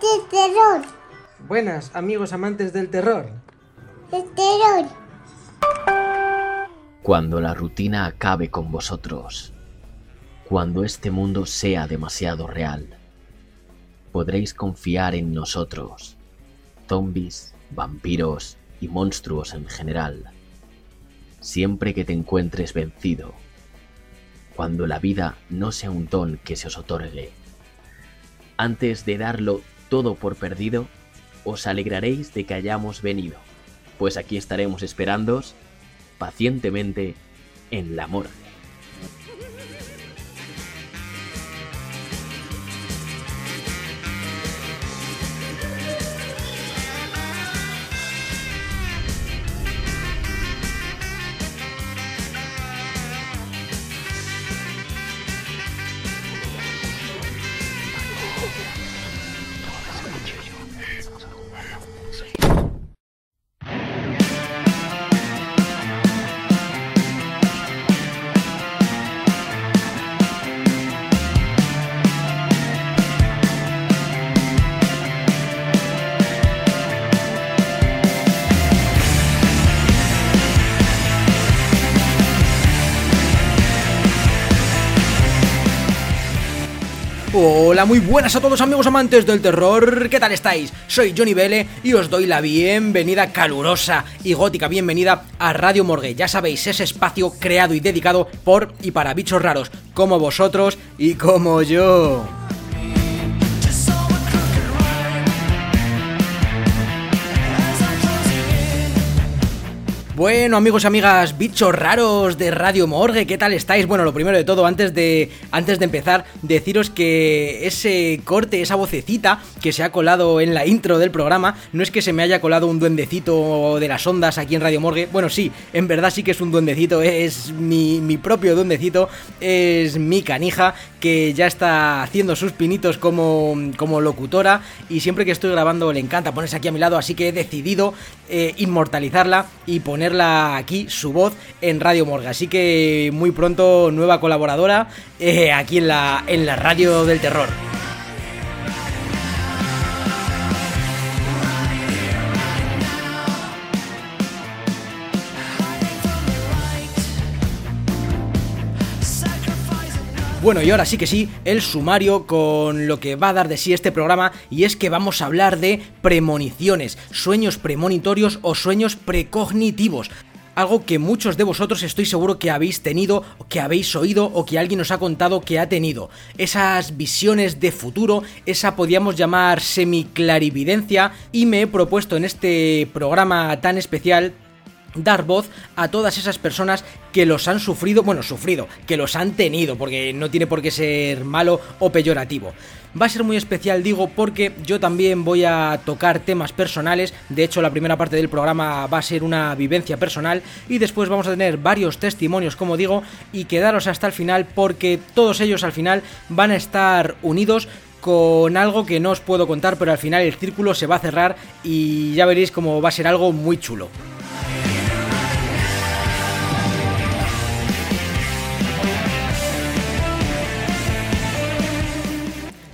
de terror. Buenas, amigos amantes del terror. De terror. Cuando la rutina acabe con vosotros, cuando este mundo sea demasiado real, podréis confiar en nosotros, zombies, vampiros y monstruos en general, siempre que te encuentres vencido, cuando la vida no sea un don que se os otorgue. Antes de darlo todo por perdido, os alegraréis de que hayamos venido, pues aquí estaremos esperándoos pacientemente en la morgue. Muy buenas a todos amigos amantes del terror, ¿qué tal estáis? Soy Johnny Vele y os doy la bienvenida calurosa y gótica bienvenida a Radio Morgue. Ya sabéis, ese espacio creado y dedicado por y para bichos raros, como vosotros y como yo. Bueno, amigos amigas, bichos raros de Radio Morgue, ¿qué tal estáis? Bueno, lo primero de todo, antes de, antes de empezar, deciros que ese corte, esa vocecita que se ha colado en la intro del programa, no es que se me haya colado un duendecito de las ondas aquí en Radio Morgue. Bueno, sí, en verdad sí que es un duendecito, es mi, mi propio duendecito, es mi canija, que ya está haciendo sus pinitos como, como locutora y siempre que estoy grabando le encanta ponerse aquí a mi lado, así que he decidido eh, inmortalizarla y ponerla aquí, su voz, en Radio Morga. Así que muy pronto nueva colaboradora eh, aquí en la, en la radio del terror. Bueno, y ahora sí que sí, el sumario con lo que va a dar de sí este programa y es que vamos a hablar de premoniciones, sueños premonitorios o sueños precognitivos. Algo que muchos de vosotros estoy seguro que habéis tenido, que habéis oído o que alguien os ha contado que ha tenido. Esas visiones de futuro, esa podríamos llamar semiclarividencia y me he propuesto en este programa tan especial dar voz a todas esas personas que los han sufrido, bueno, sufrido, que los han tenido, porque no tiene por qué ser malo o peyorativo. Va a ser muy especial, digo, porque yo también voy a tocar temas personales. De hecho, la primera parte del programa va a ser una vivencia personal y después vamos a tener varios testimonios, como digo, y quedaros hasta el final porque todos ellos al final van a estar unidos con algo que no os puedo contar, pero al final el círculo se va a cerrar y ya veréis cómo va a ser algo muy chulo.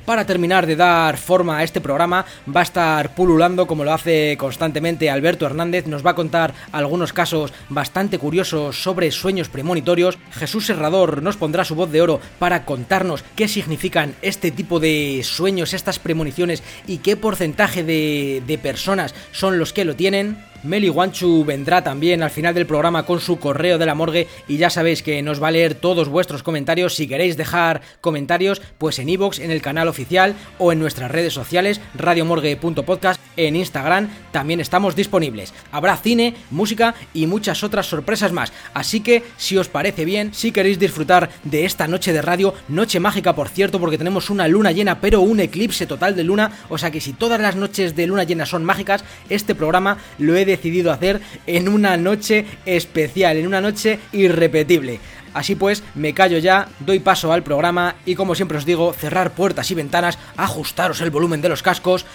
Para terminar de dar forma a este programa, va a estar pululando como lo hace constantemente Alberto Hernández, nos va a contar algunos casos bastante curiosos sobre sueños premonitorios. Jesús Serrador nos pondrá su voz de oro para contarnos qué significan este tipo de sueños, estas premoniciones y qué porcentaje de, de personas son los que lo tienen. Meli Wanchu vendrá también al final del programa con su correo de la morgue y ya sabéis que nos va a leer todos vuestros comentarios. Si queréis dejar comentarios, pues en iVoox, en el canal oficial o en nuestras redes sociales, radiomorgue.podcast, en Instagram también estamos disponibles. Habrá cine, música y muchas otras sorpresas más. Así que, si os parece bien, si queréis disfrutar de esta noche de radio, noche mágica por cierto, porque tenemos una luna llena, pero un eclipse total de luna, o sea que si todas las noches de luna llena son mágicas, este programa lo he decidido hacer en una noche especial, en una noche irrepetible. Así pues, me callo ya, doy paso al programa y como siempre os digo, cerrar puertas y ventanas, ajustaros el volumen de los cascos,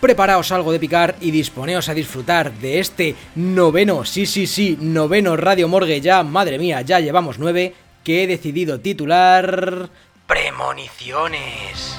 preparaos algo de picar y disponeos a disfrutar de este noveno, sí, sí, sí, noveno Radio Morgue ya, madre mía, ya llevamos nueve, que he decidido titular... Premoniciones.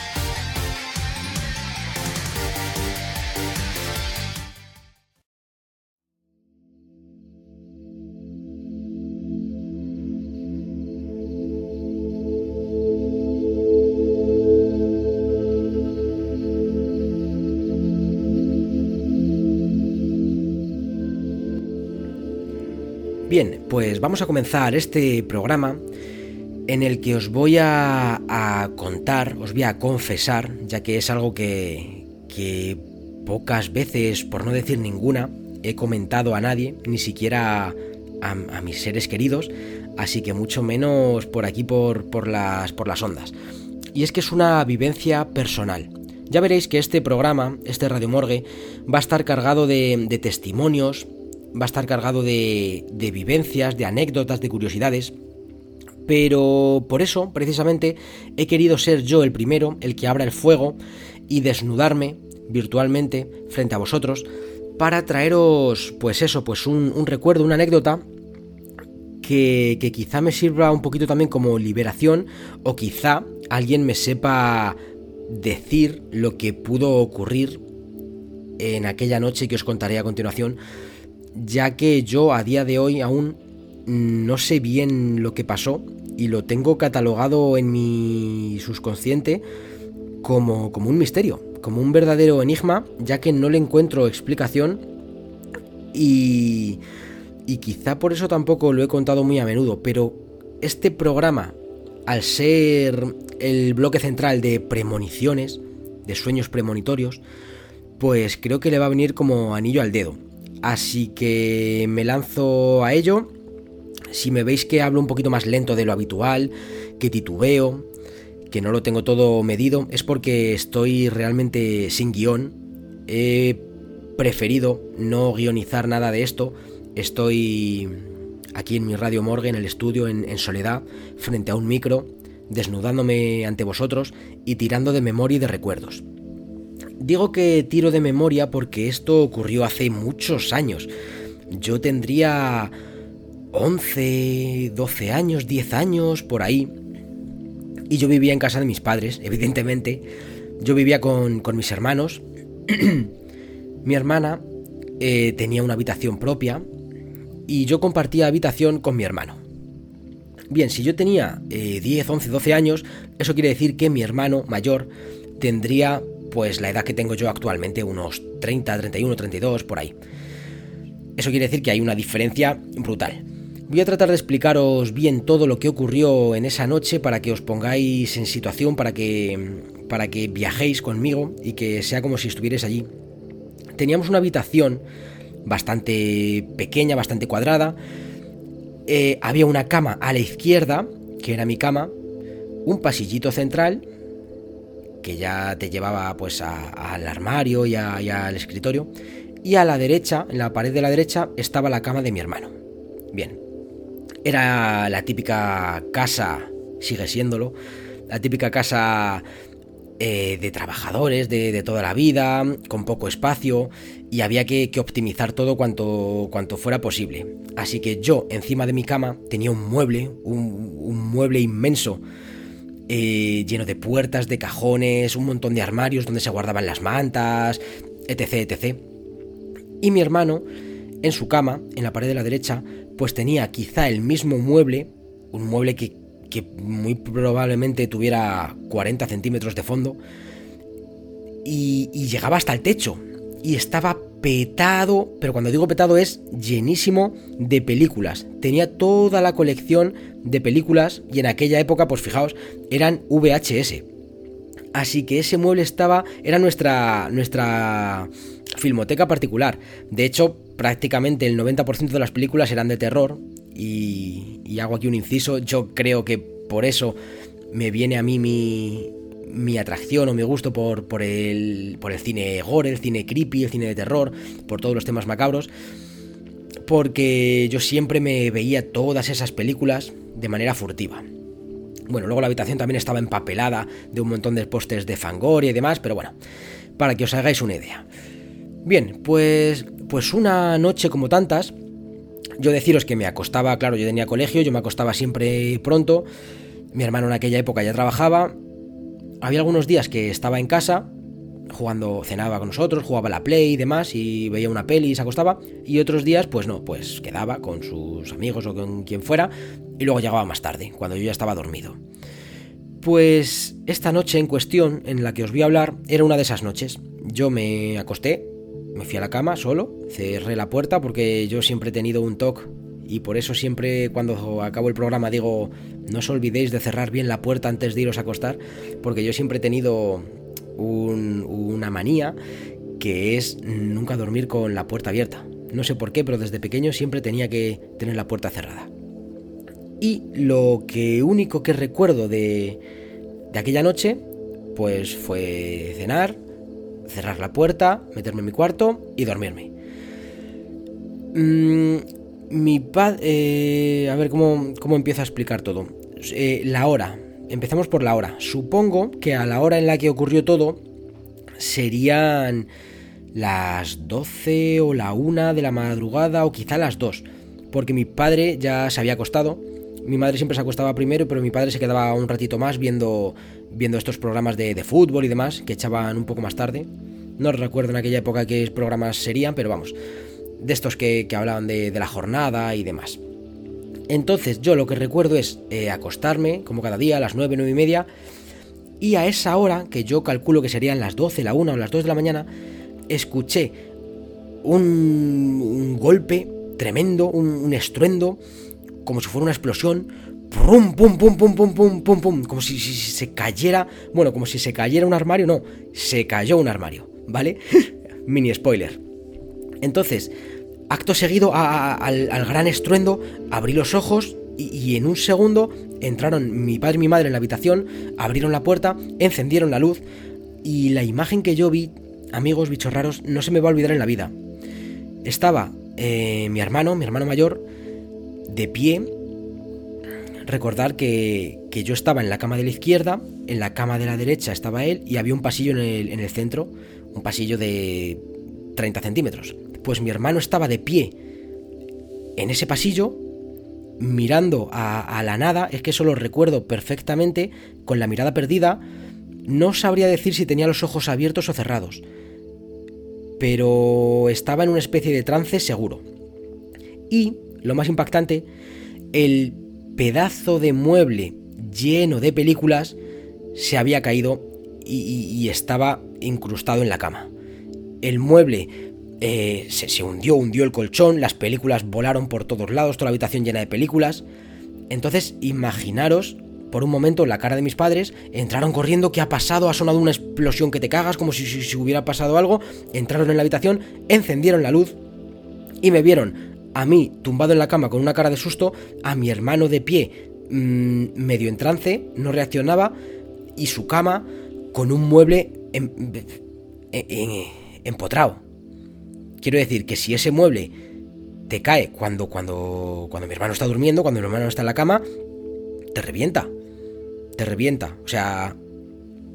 Bien, pues vamos a comenzar este programa en el que os voy a, contar, os voy a confesar, ya que es algo que, pocas veces, por no decir ninguna, he comentado a nadie, ni siquiera a, mis seres queridos, así que mucho menos por aquí por, las, ondas. Y es que es una vivencia personal. Ya veréis que este programa, este Radio Morgue, va a estar cargado de testimonios, va a estar cargado de, de vivencias, de anécdotas, de curiosidades. Pero por eso, precisamente, he querido ser yo el primero, el que abra el fuego y desnudarme virtualmente frente a vosotros para traeros, pues eso, pues un, recuerdo, una anécdota que, que, quizá me sirva un poquito también como liberación o quizá alguien me sepa decir lo que pudo ocurrir en aquella noche que os contaré a continuación ya que yo a día de hoy aún no sé bien lo que pasó y lo tengo catalogado en mi subconsciente como, como un misterio, como un verdadero enigma, ya que no le encuentro explicación y, y quizá por eso tampoco lo he contado muy a menudo, pero este programa, al ser el bloque central de premoniciones, de sueños premonitorios, pues creo que le va a venir como anillo al dedo. Así que me lanzo a ello. Si me veis que hablo un poquito más lento de lo habitual, que titubeo, que no lo tengo todo medido, es porque estoy realmente sin guion. He preferido no guionizar nada de esto. Estoy aquí en mi radio morgue, en el estudio, en, en soledad, frente a un micro, desnudándome ante vosotros y tirando de memoria y de recuerdos. Digo que tiro de memoria porque esto ocurrió hace muchos años. Yo tendría 11, 12 años, 10 años, por ahí. Y yo vivía en casa de mis padres, evidentemente. Yo vivía con, mis hermanos. Mi hermana eh, tenía una habitación propia y yo compartía habitación con mi hermano. Bien, si yo tenía 10, 11, 12 años, eso quiere decir que mi hermano mayor tendría pues la edad que tengo yo actualmente, unos 30, 31, 32, por ahí. Eso quiere decir que hay una diferencia brutal. Voy a tratar de explicaros bien todo lo que ocurrió en esa noche para que os pongáis en situación, para que, para que viajéis conmigo y que sea como si estuvierais allí. Teníamos una habitación bastante pequeña, bastante cuadrada. Eh, había una cama a la izquierda, que era mi cama, un pasillito central que ya te llevaba pues al armario y, al escritorio. Y a la derecha, en la pared de la derecha, estaba la cama de mi hermano. Bien, era la típica casa, sigue siéndolo, la típica casa eh, de trabajadores de, toda la vida, con poco espacio, y había que, optimizar todo cuanto, cuanto, fuera posible. Así que yo, encima de mi cama, tenía un mueble, un mueble inmenso, eh, lleno de puertas, de cajones, un montón de armarios donde se guardaban las mantas, etc, etc. Y mi hermano, en su cama, en la pared de la derecha, pues tenía quizá el mismo mueble, un mueble que, que muy probablemente tuviera 40 centímetros de fondo, y, y llegaba hasta el techo, y estaba petado, pero cuando digo petado es llenísimo de películas. Tenía toda la colección de películas y en aquella época, pues fijaos, eran VHS. Así que ese mueble estaba, era nuestra, nuestra filmoteca particular. De hecho, prácticamente el 90% de las películas eran de terror. Y, y hago aquí un inciso, yo creo que por eso me viene a mí mi, mi atracción o mi gusto por, el, por el cine gore, el cine creepy, el cine de terror, por todos los temas macabros, porque yo siempre me veía todas esas películas de manera furtiva. Bueno, luego la habitación también estaba empapelada de un montón de postes de fangoria y demás, pero bueno, para que os hagáis una idea. Bien, pues, pues una noche como tantas, yo deciros que me acostaba, claro, yo tenía colegio, yo me acostaba siempre pronto, mi hermano en aquella época ya trabajaba, había algunos días que estaba en casa, jugando, cenaba con nosotros, jugaba la Play y demás, y veía una peli y se acostaba, y otros días, pues no, pues quedaba con sus amigos o con quien fuera, y luego llegaba más tarde, cuando yo ya estaba dormido. Pues esta noche en cuestión, en la que os voy a hablar, era una de esas noches. Yo me acosté, me fui a la cama solo, cerré la puerta porque yo siempre he tenido un toque y por eso siempre cuando acabo el programa digo, no os olvidéis de cerrar bien la puerta antes de iros a acostar, porque yo siempre he tenido una manía que es nunca dormir con la puerta abierta. No sé por qué, pero desde pequeño siempre tenía que tener la puerta cerrada. Y lo que único que recuerdo de, de aquella noche, pues fue cenar, cerrar la puerta, meterme en mi cuarto y dormirme. Mm, mi padre... Eh, a ver cómo, cómo empiezo a explicar todo. Eh, la hora. Empezamos por la hora. Supongo que a la hora en la que ocurrió todo serían las 12 o la 1 de la madrugada o quizá las 2. Porque mi padre ya se había acostado. Mi madre siempre se acostaba primero, pero mi padre se quedaba un ratito más viendo, viendo estos programas de, de fútbol y demás, que echaban un poco más tarde. No recuerdo en aquella época qué programas serían, pero vamos, de estos que, hablaban de, la jornada y demás. Entonces yo lo que recuerdo es eh, acostarme, como cada día, a las 9, 9 y media, y a esa hora, que yo calculo que serían las 12, la 1 o las 2 de la mañana, escuché un, un golpe tremendo, un, estruendo, como si fuera una explosión, pum, pum, pum, pum, pum, pum, pum, como si, se cayera, bueno, como si se cayera un armario, no, se cayó un armario, ¿vale? Mini spoiler. Entonces, acto seguido al, gran estruendo, abrí los ojos y, en un segundo entraron mi padre y mi madre en la habitación, abrieron la puerta, encendieron la luz y la imagen que yo vi, amigos bichos raros, no se me va a olvidar en la vida. Estaba eh, mi hermano, mi hermano mayor, de pie. Recordar que, que, yo estaba en la cama de la izquierda, en la cama de la derecha estaba él y había un pasillo en el, en el centro, un pasillo de 30 centímetros. Pues mi hermano estaba de pie en ese pasillo, mirando a, la nada, es que eso lo recuerdo perfectamente, con la mirada perdida, no sabría decir si tenía los ojos abiertos o cerrados, pero estaba en una especie de trance seguro. Y, lo más impactante, el pedazo de mueble lleno de películas se había caído y estaba incrustado en la cama. El mueble eh, se, hundió, hundió el colchón, las películas volaron por todos lados, toda la habitación llena de películas. Entonces, imaginaros por un momento la cara de mis padres, entraron corriendo, ¿qué ha pasado? Ha sonado una explosión que te cagas, como si, hubiera pasado algo. Entraron en la habitación, encendieron la luz y me vieron a mí tumbado en la cama con una cara de susto, a mi hermano de pie, mm, medio en trance, no reaccionaba, y su cama con un mueble em, empotrado. Quiero decir que si ese mueble te cae cuando, cuando, cuando mi hermano está durmiendo, cuando mi hermano está en la cama, te revienta. Te revienta. O sea,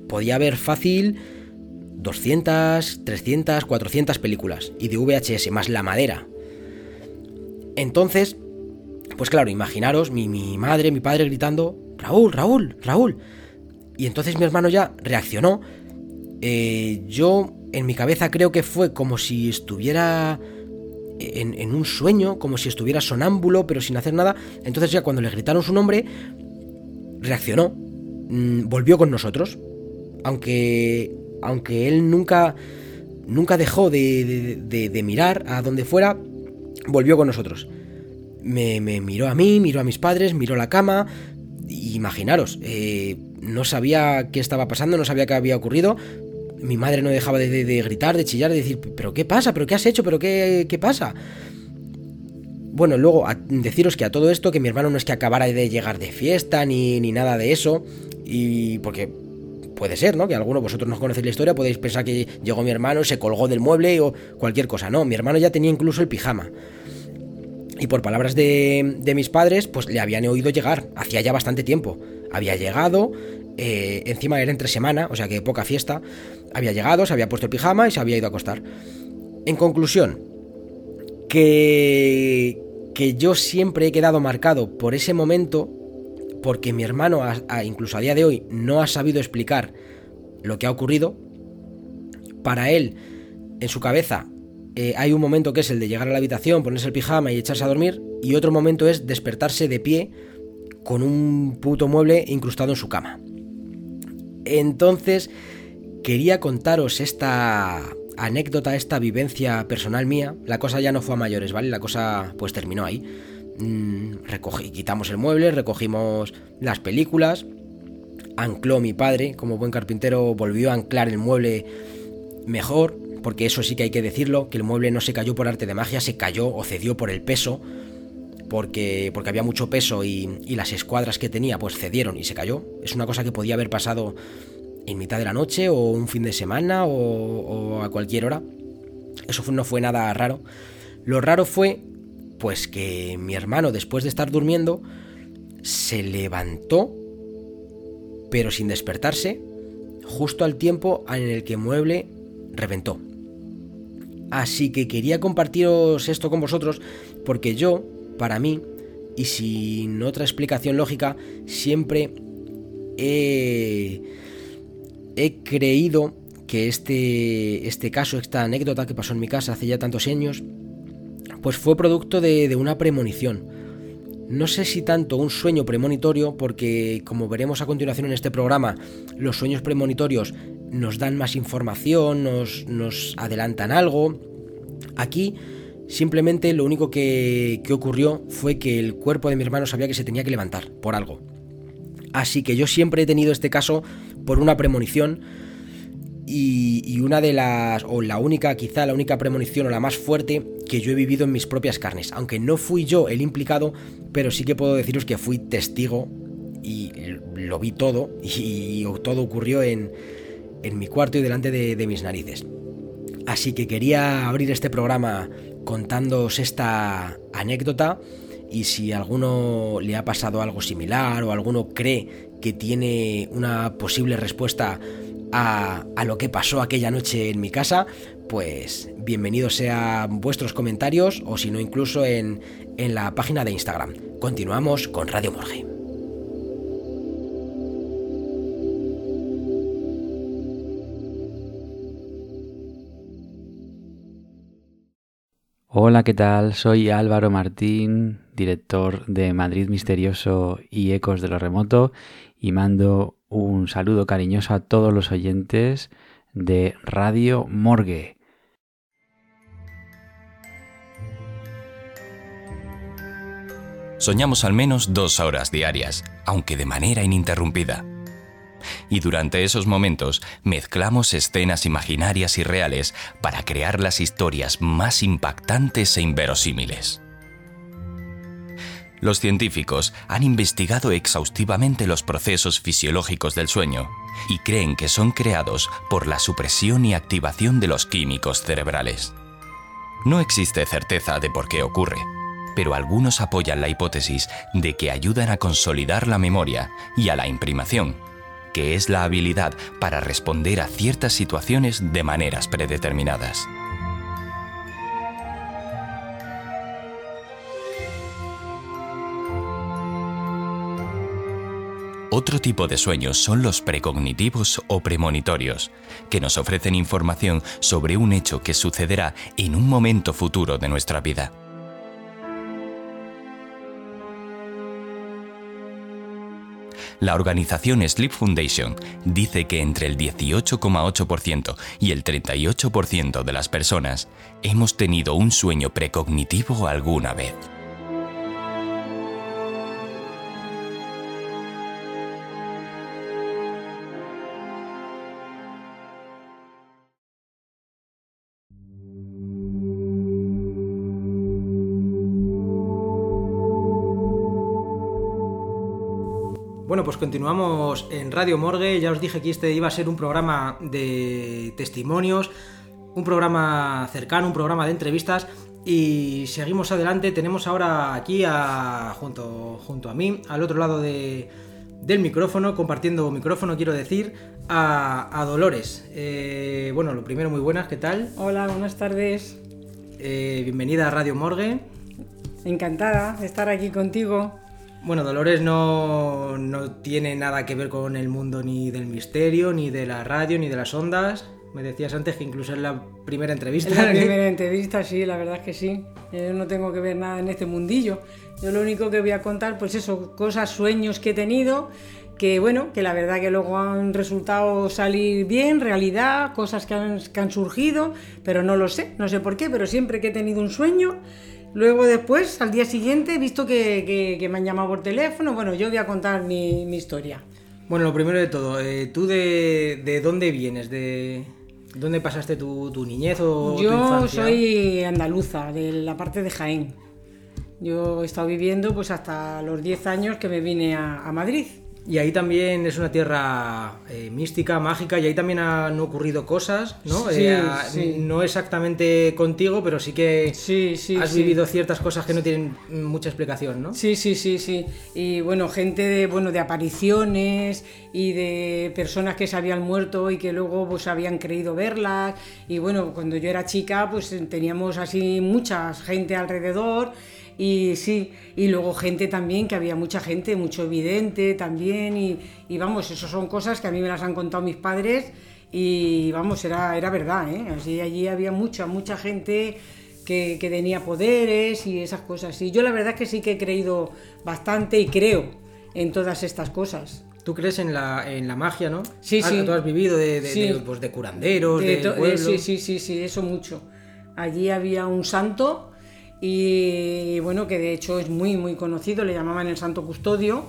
podía haber fácil 200, 300, 400 películas. Y de VHS, más la madera. Entonces, pues claro, imaginaros mi, mi madre, mi padre gritando, Raúl, Raúl, Raúl. Y entonces mi hermano ya reaccionó. Eh, yo en mi cabeza creo que fue como si estuviera en, un sueño, como si estuviera sonámbulo, pero sin hacer nada. Entonces ya cuando le gritaron su nombre, reaccionó, mm, volvió con nosotros. Aunque, aunque él nunca, nunca dejó de, mirar a donde fuera, volvió con nosotros. Me, miró a mí, miró a mis padres, miró la cama. Imaginaros, eh, no sabía qué estaba pasando, no sabía qué había ocurrido, mi madre no dejaba de, gritar, de chillar, de decir, ¿pero qué pasa? ¿Pero qué has hecho? ¿Pero qué, qué pasa? Bueno, luego deciros que a todo esto, que mi hermano no es que acabara de llegar de fiesta ni, ni nada de eso, y porque puede ser, ¿no? Que alguno de vosotros no conocéis la historia, podéis pensar que llegó mi hermano, se colgó del mueble o cualquier cosa. No, mi hermano ya tenía incluso el pijama. Y por palabras de, de mis padres, pues le habían oído llegar, hacía ya bastante tiempo. Había llegado, eh, encima era entre semana, o sea que poca fiesta. Había llegado, se había puesto el pijama y se había ido a acostar. En conclusión, que, que yo siempre he quedado marcado por ese momento, porque mi hermano, incluso a día de hoy, no ha sabido explicar lo que ha ocurrido. Para él, en su cabeza, eh, hay un momento que es el de llegar a la habitación, ponerse el pijama y echarse a dormir, y otro momento es despertarse de pie con un puto mueble incrustado en su cama. Entonces, quería contaros esta anécdota, esta vivencia personal mía. La cosa ya no fue a mayores, ¿vale? La cosa pues terminó ahí. Mm, recogí, quitamos el mueble, recogimos las películas. Ancló mi padre, como buen carpintero, volvió a anclar el mueble mejor, porque eso sí que hay que decirlo, que el mueble no se cayó por arte de magia, se cayó o cedió por el peso porque, porque había mucho peso y, las escuadras que tenía pues cedieron y se cayó. Es una cosa que podía haber pasado en mitad de la noche o un fin de semana o, a cualquier hora. Eso no fue nada raro. Lo raro fue pues que mi hermano después de estar durmiendo se levantó pero sin despertarse justo al tiempo en el que mueble reventó. Así que quería compartiros esto con vosotros porque yo para mí, y sin otra explicación lógica, siempre he, creído que este, este caso, esta anécdota que pasó en mi casa hace ya tantos años, pues fue producto de, de una premonición. No sé si tanto un sueño premonitorio, porque como veremos a continuación en este programa, los sueños premonitorios nos dan más información, nos, nos adelantan algo. Aquí Simplemente lo único que, ocurrió fue que el cuerpo de mi hermano sabía que se tenía que levantar por algo. Así que yo siempre he tenido este caso por una premonición y, una de las, o la única, quizá la única premonición o la más fuerte que yo he vivido en mis propias carnes. Aunque no fui yo el implicado, pero sí que puedo deciros que fui testigo y lo vi todo y, todo ocurrió en, mi cuarto y delante de mis narices. Así que quería abrir este programa contándoos esta anécdota y si a alguno le ha pasado algo similar o alguno cree que tiene una posible respuesta a, lo que pasó aquella noche en mi casa, pues bienvenidos sean vuestros comentarios o si no incluso en, en la página de Instagram. Continuamos con Radio Morgue. Hola, ¿qué tal? Soy Álvaro Martín, director de Madrid Misterioso y Ecos de lo Remoto, y mando un saludo cariñoso a todos los oyentes de Radio Morgue. Soñamos al menos dos horas diarias, aunque de manera ininterrumpida y durante esos momentos mezclamos escenas imaginarias y reales para crear las historias más impactantes e inverosímiles. Los científicos han investigado exhaustivamente los procesos fisiológicos del sueño y creen que son creados por la supresión y activación de los químicos cerebrales. No existe certeza de por qué ocurre, pero algunos apoyan la hipótesis de que ayudan a consolidar la memoria y a la imprimación, que es la habilidad para responder a ciertas situaciones de maneras predeterminadas. Otro tipo de sueños son los precognitivos o premonitorios, que nos ofrecen información sobre un hecho que sucederá en un momento futuro de nuestra vida. La organización Sleep Foundation dice que entre el 18,8% y el 38% de las personas hemos tenido un sueño precognitivo alguna vez. Pues continuamos en Radio Morgue. Ya os dije que este iba a ser un programa de testimonios, un programa cercano, un programa de entrevistas. Y seguimos adelante. Tenemos ahora aquí a, junto, junto a mí, al otro lado de, del micrófono, compartiendo micrófono, quiero decir, a, a Dolores. Eh, bueno, lo primero, muy buenas, ¿qué tal? Hola, buenas tardes. Eh, bienvenida a Radio Morgue. Encantada de estar aquí contigo. Bueno, Dolores no, no tiene nada que ver con el mundo ni del misterio, ni de la radio, ni de las ondas. Me decías antes que incluso es la primera entrevista. En la primera entrevista, sí, la verdad es que sí. Yo no tengo que ver nada en este mundillo. Yo lo único que voy a contar, pues eso, cosas, sueños que he tenido, que bueno, que la verdad que luego han resultado salir bien, realidad, cosas que han, que han surgido, pero no lo sé, no sé por qué, pero siempre que he tenido un sueño, luego después, al día siguiente, he visto que, que- que me han llamado por teléfono, bueno, yo voy a contar mi, mi historia. Bueno, lo primero de todo, eh, ¿tú de, de dónde vienes? ¿De dónde pasaste tu, tu niñez o tu Yo infancia? soy andaluza, de la parte de Jaén. Yo he estado viviendo pues hasta los 10 años que me vine a, a Madrid. Y ahí también es una tierra eh, mística, mágica, y ahí también han ocurrido cosas, ¿no? Sí, Eh, sí. No exactamente contigo, pero sí que Sí, has vivido ciertas cosas que no tienen mucha explicación, ¿no? Sí, sí, sí, sí. Y bueno, gente de, bueno, de apariciones y de personas que se habían muerto y que luego pues habían creído verlas. Y bueno, cuando yo era chica pues teníamos así mucha gente alrededor y sí, y luego gente también, que había mucha gente, mucho evidente también y, y vamos, eso son cosas que a mí me las han contado mis padres y vamos, era, era verdad, ¿eh? Así allí había mucha, mucha gente que, que tenía poderes y esas cosas. Y yo la verdad es que sí que he creído bastante y creo en todas estas cosas. Tú crees en la, en la magia, ¿no? Sí, Has- sí. Tú has vivido de, de, Sí. de, pues, de curanderos, De pueblo. sí, sí, sí, sí, eso mucho. Allí había un santo y bueno, que de hecho es muy, muy conocido, le llamaban el santo custodio.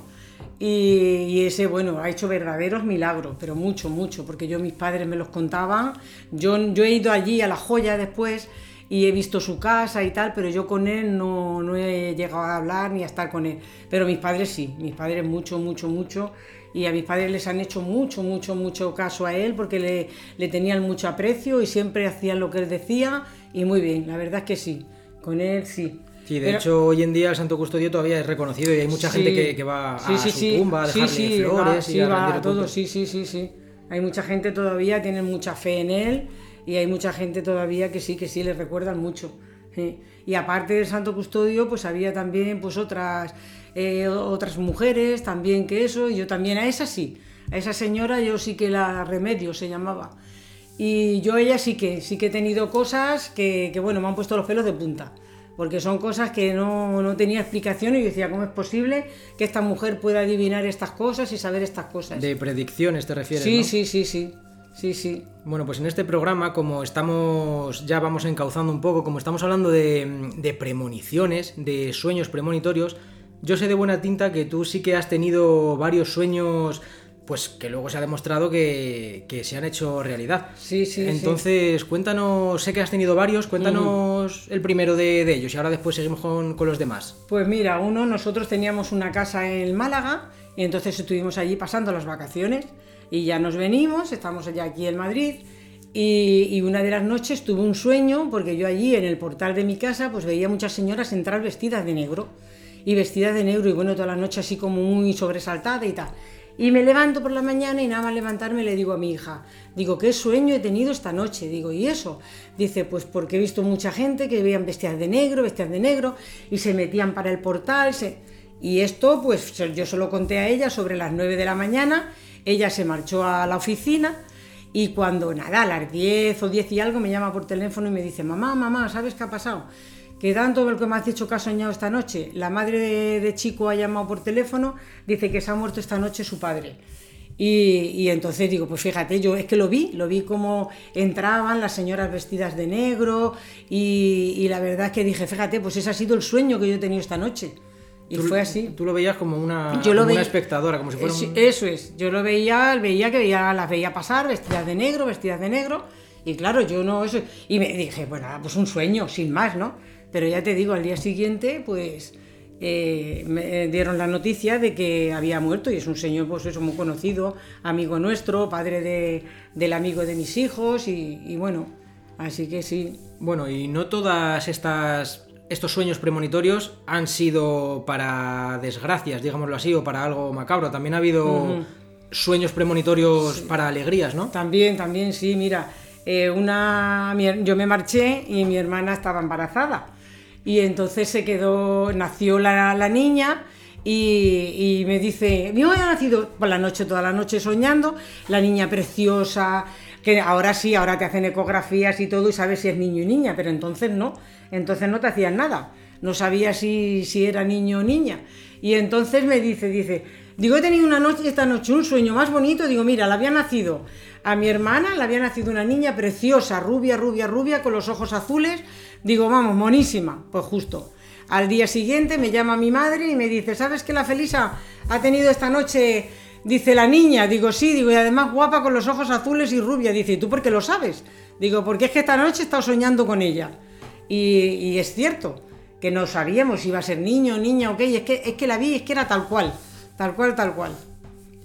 Y, ese, bueno, ha hecho verdaderos milagros, pero mucho, mucho, porque yo mis padres me los contaban. Yo, yo he ido allí a la joya después y he visto su casa y tal, pero yo con él no, no he llegado a hablar ni a estar con él. Pero mis padres sí, mis padres mucho, mucho, mucho. Y a mis padres les han hecho mucho, mucho, mucho caso a él porque le, le tenían mucho aprecio y siempre hacían lo que él decía. Y muy bien, la verdad es que sí, con él sí. Sí, de Pero- hecho, hoy en día el Santo Custodio todavía es reconocido y hay mucha Sí. gente que, que va a sí, su sí. tumba a dejarle flores va, y a va a todo, sí, sí, sí, sí. Hay mucha gente todavía, tienen mucha fe en él y hay mucha gente todavía que sí, que sí, le recuerdan mucho. Y aparte del Santo Custodio, pues había también pues otras, eh, otras mujeres también que eso, y yo también a esa sí, a esa señora yo sí que la remedio se llamaba. Y yo ella sí que, sí que he tenido cosas que, que, bueno, me han puesto los pelos de punta. Porque son cosas que no, no tenía explicación y yo decía, ¿cómo es posible que esta mujer pueda adivinar estas cosas y saber estas cosas? De predicciones te refieres, sí, ¿no? sí, sí, sí, sí, sí. Bueno, pues en este programa, como estamos, ya vamos encauzando un poco, como estamos hablando de, de premoniciones, de sueños premonitorios, yo sé de buena tinta que tú sí que has tenido varios sueños, pues que luego se ha demostrado que, que se han hecho realidad. Sí, sí, sí. Entonces, cuéntanos, sé que has tenido varios, cuéntanos el primero de, de ellos y ahora después seguimos con, con los demás. Pues mira, uno, nosotros teníamos una casa en Málaga y entonces estuvimos allí pasando las vacaciones y ya nos venimos, estamos allá aquí en Madrid y, y una de las noches tuve un sueño porque yo allí en el portal de mi casa pues veía muchas señoras entrar vestidas de negro y vestidas de negro y bueno, toda la noche así como muy sobresaltada y tal. Y me levanto por la mañana y nada más levantarme le digo a mi hija, digo, ¿qué sueño he tenido esta noche? Digo, ¿y eso? Dice, pues porque he visto mucha gente que veían vestidas de negro, vestidas de negro, y se metían para el portal. Y esto, pues yo se lo conté a ella sobre las 9 de la mañana, ella se marchó a la oficina y cuando nada, a las 10 o 10 y algo me llama por teléfono y me dice, mamá, mamá, ¿sabes qué ha pasado? Que tanto lo que me has dicho que has soñado esta noche. La madre de, de Chico ha llamado por teléfono, dice que se ha muerto esta noche su padre. Y, y entonces digo, pues fíjate, yo es que lo vi, lo vi como entraban las señoras vestidas de negro y, y la verdad es que dije, fíjate, pues ese ha sido el sueño que yo he tenido esta noche. Y Tú- fue así. Tú lo veías como una, Yo lo como una veía- espectadora, como si fuera un... Eso es, yo lo veía, veía que veía, las veía pasar vestidas de negro, vestidas de negro, y claro, yo no eso, y me dije, bueno, pues un sueño, sin más, ¿no? Pero ya te digo, al día siguiente, pues eh, me dieron la noticia de que había muerto, y es un señor, pues eso, muy conocido, amigo nuestro, padre de- del amigo de mis hijos, y, y bueno, así que sí. Bueno, y no todas estas estos sueños premonitorios han sido para desgracias, digámoslo así, o para algo macabro. También ha habido sueños premonitorios para alegrías, ¿no? También, también, sí, mira. eh, una, yo me marché y mi hermana estaba embarazada. Y entonces se quedó, nació la, la niña y, me dice, mi hija ha nacido por la noche, toda la noche soñando, la niña preciosa, que ahora sí, ahora te hacen ecografías y todo y sabes si es niño y niña, pero entonces no, entonces no te hacían nada, no sabía si, si era niño o niña. Y entonces me dice, dice, digo, he tenido una noche, esta noche un sueño más bonito, digo, mira, le había nacido a mi hermana, le había nacido una niña preciosa, rubia, rubia, rubia, con los ojos azules, digo, vamos, monísima, pues justo. Al día siguiente me llama mi madre y me dice, ¿sabes que la Felisa ha tenido esta noche, dice la niña? Digo, sí, digo, y además guapa con los ojos azules y rubia. Dice, ¿y tú por qué lo sabes? Digo, porque es que esta noche he estado soñando con ella. Y, es cierto, que no sabíamos si iba a ser niño, niña o qué, y es que, es que la vi, es que era tal cual, tal cual, tal cual.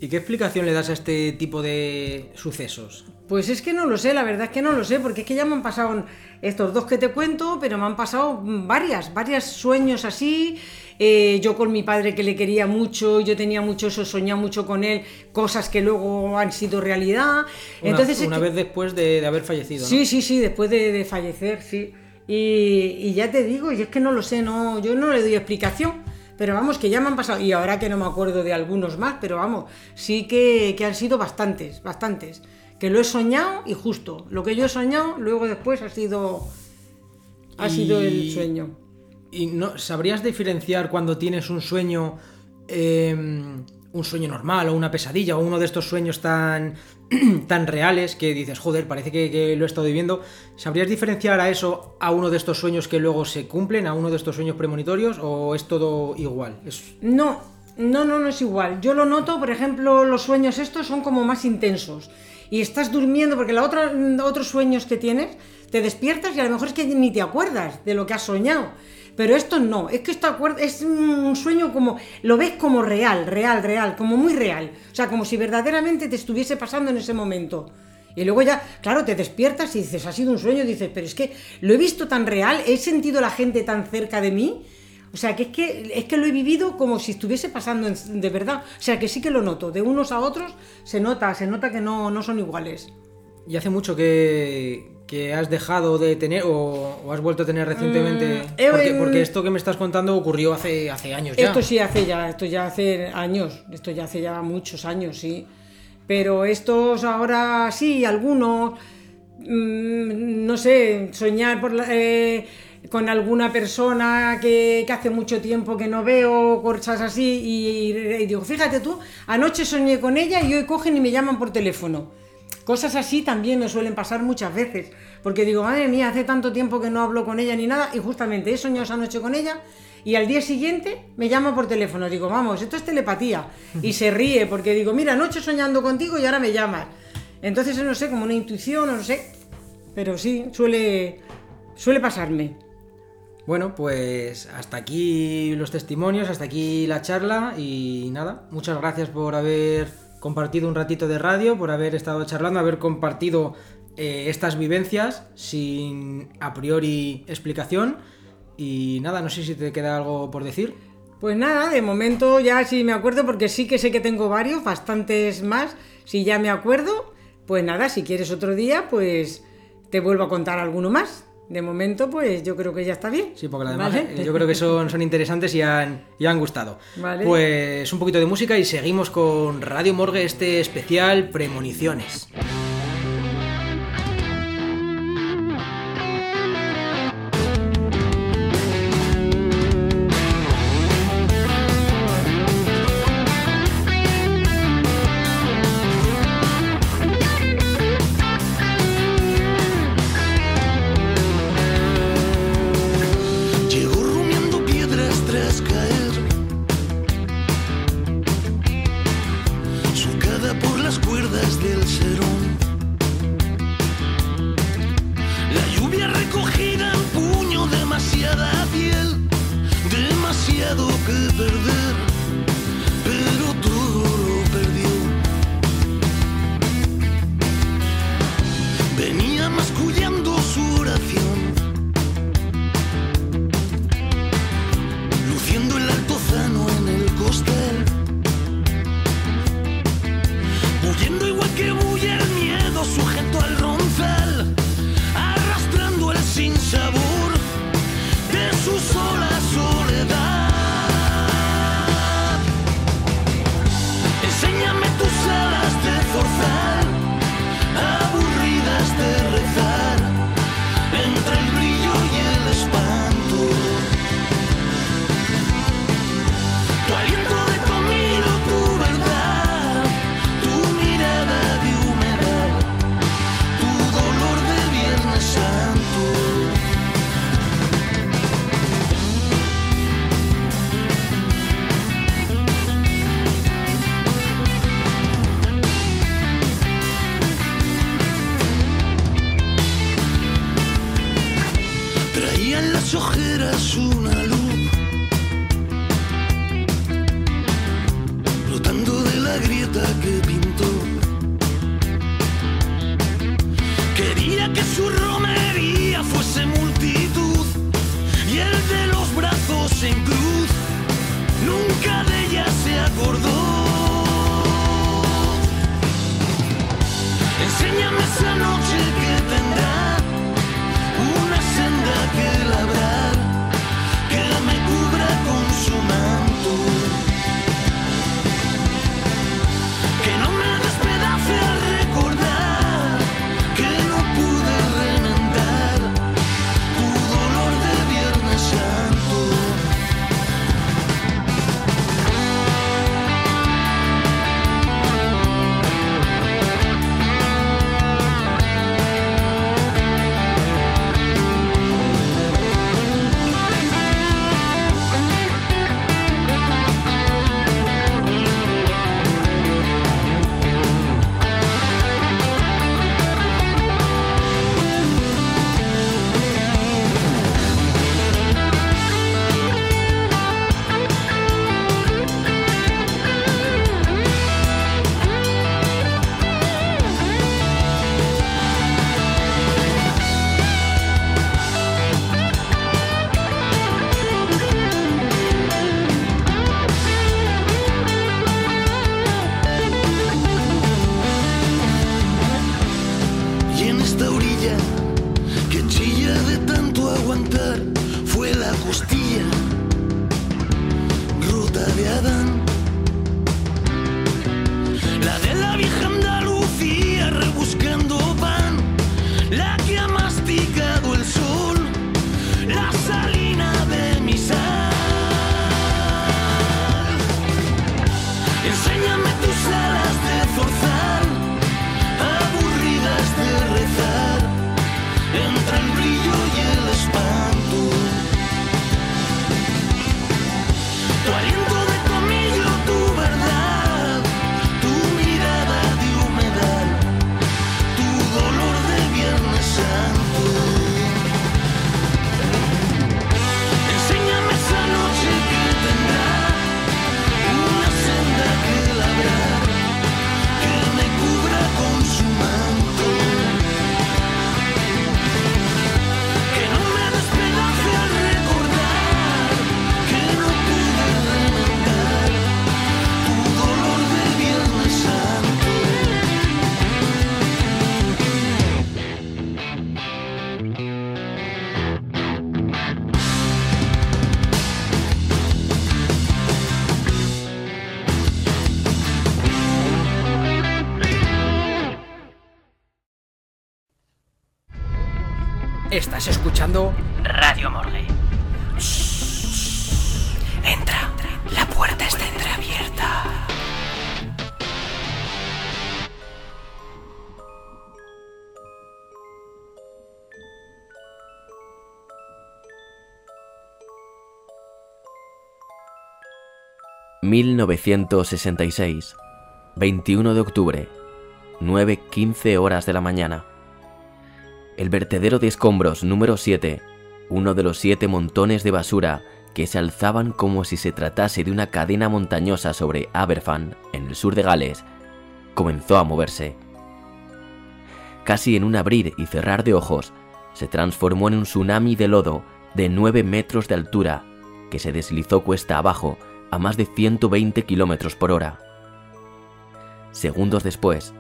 ¿Y qué explicación le das a este tipo de sucesos? Pues es que no lo sé, la verdad es que no lo sé, porque es que ya me han pasado estos dos que te cuento, pero me han pasado varias, varias sueños así. eh, yo con mi padre que le quería mucho, yo tenía mucho eso, soñado mucho con él, cosas que luego han sido realidad. Una, Entonces es una que- vez después de, de haber fallecido, ¿no? Sí, sí, sí, después de, de fallecer, sí. Y, y ya te digo, y es que no lo sé, no, yo no le doy explicación. Pero vamos, que ya me han pasado, y ahora que no me acuerdo de algunos más, pero vamos, sí que, que han sido bastantes, bastantes. Que lo he soñado y justo, lo que yo he soñado, luego después ha sido, ha sido el sueño. ¿Y no sabrías diferenciar cuando tienes un sueño, eh, un sueño normal o una pesadilla o uno de estos sueños tan, tan reales que dices, joder, parece que, que lo he estado viviendo? ¿Sabrías diferenciar a eso a uno de estos sueños que luego se cumplen, a uno de estos sueños premonitorios o es todo igual? No, no, no, no es igual. Yo lo noto, por ejemplo, los sueños estos son como más intensos. Y estás durmiendo, porque la otra, otros sueños que tienes, te despiertas y a lo mejor es que ni te acuerdas de lo que has soñado. Pero esto no, es que esto acuer- es un sueño como, lo ves como real, real, real, como muy real. O sea, como si verdaderamente te estuviese pasando en ese momento. Y luego ya, claro, te despiertas y dices, ha sido un sueño, dices, pero es que lo he visto tan real, he sentido la gente tan cerca de mí. O sea, que es que, es que lo he vivido como si estuviese pasando en- de verdad. O sea, que sí que lo noto. De unos a otros se nota, se nota que no, no son iguales. ¿Y hace mucho que, que has dejado de tener o, o has vuelto a tener recientemente? Mm, porque, porque esto que me estás contando ocurrió hace, hace años ya. Esto sí hace ya, esto ya hace años, esto ya hace ya muchos años, sí. Pero estos ahora sí, algunos, mm, no sé, soñar por la- eh, con alguna persona que, que hace mucho tiempo que no veo, cosas así, y, y digo, fíjate tú, anoche soñé con ella y hoy cogen y me llaman por teléfono. Cosas así también me suelen pasar muchas veces, porque digo, madre mía, hace tanto tiempo que no hablo con ella ni nada, y justamente he soñado esa noche con ella, y al día siguiente me llama por teléfono, digo, vamos, esto es telepatía, y se ríe, porque digo, mira, anoche soñando contigo y ahora me llamas. Entonces, no sé, como una intuición, no sé, pero sí, suele, suele pasarme. Bueno, pues hasta aquí los testimonios, hasta aquí la charla y nada, muchas gracias por haber compartido un ratito de radio, por haber estado charlando, haber compartido eh, estas vivencias sin a priori explicación y nada, no sé si te queda algo por decir. Pues nada, de momento ya sí me acuerdo, porque sí que sé que tengo varios, bastantes más, si ya me acuerdo, pues nada, si quieres otro día, pues te vuelvo a contar alguno más. De momento, pues yo creo que ya está bien. Sí, porque además ¿Vale? eh, yo creo que son, son interesantes y han, y han gustado. Vale. Pues un poquito de música y seguimos con Radio Morgue, este especial Premoniciones. Fue escuchando Radio Morgue. Entra, la puerta está entreabierta. ...1966... ...21 de octubre... ...9.15 horas de la mañana... El vertedero de escombros número 7, uno de los siete montones de basura que se alzaban como si se tratase de una cadena montañosa sobre Aberfan, en el sur de Gales, comenzó a moverse. Casi en un abrir y cerrar de ojos, se transformó en un tsunami de lodo de 9 metros de altura que se deslizó cuesta abajo a más de 120 kilómetros por hora. Segundos después,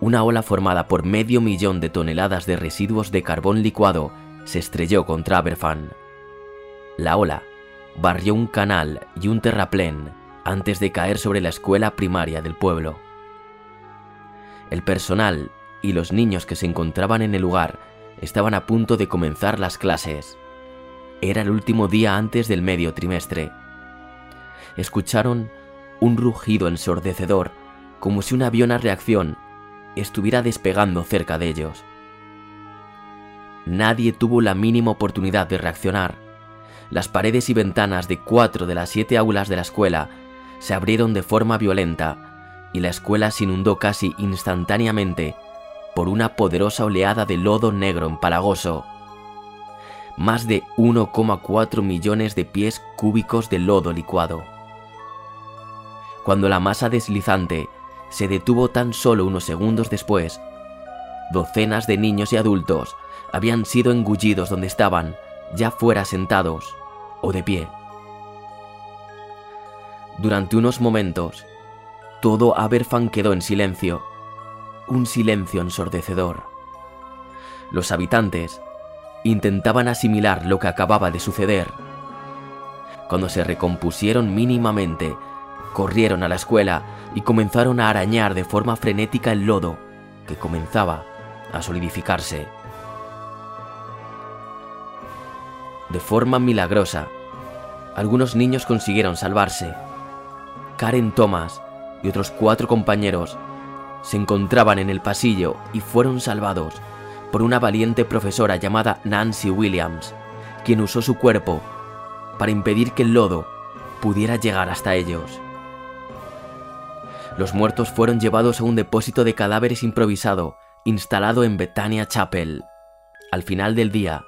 una ola formada por medio millón de toneladas de residuos de carbón licuado se estrelló contra Aberfan. La ola barrió un canal y un terraplén antes de caer sobre la escuela primaria del pueblo. El personal y los niños que se encontraban en el lugar estaban a punto de comenzar las clases. Era el último día antes del medio trimestre. Escucharon un rugido ensordecedor, como si un avión a reacción estuviera despegando cerca de ellos. Nadie tuvo la mínima oportunidad de reaccionar. Las paredes y ventanas de cuatro de las siete aulas de la escuela se abrieron de forma violenta y la escuela se inundó casi instantáneamente por una poderosa oleada de lodo negro empalagoso. más de 1,4 millones de pies cúbicos de lodo licuado. Cuando la masa deslizante se detuvo tan solo unos segundos después, docenas de niños y adultos habían sido engullidos donde estaban, ya fuera sentados o de pie. Durante unos momentos, todo Aberfan quedó en silencio, un silencio ensordecedor. Los habitantes intentaban asimilar lo que acababa de suceder. Cuando se recompusieron mínimamente, corrieron a la escuela y comenzaron a arañar de forma frenética el lodo, que comenzaba a solidificarse. De forma milagrosa, algunos niños consiguieron salvarse. Karen Thomas y otros cuatro compañeros se encontraban en el pasillo y fueron salvados por una valiente profesora llamada Nancy Williams, quien usó su cuerpo para impedir que el lodo pudiera llegar hasta ellos. Los muertos fueron llevados a un depósito de cadáveres improvisado instalado en Bethania Chapel. Al final del día,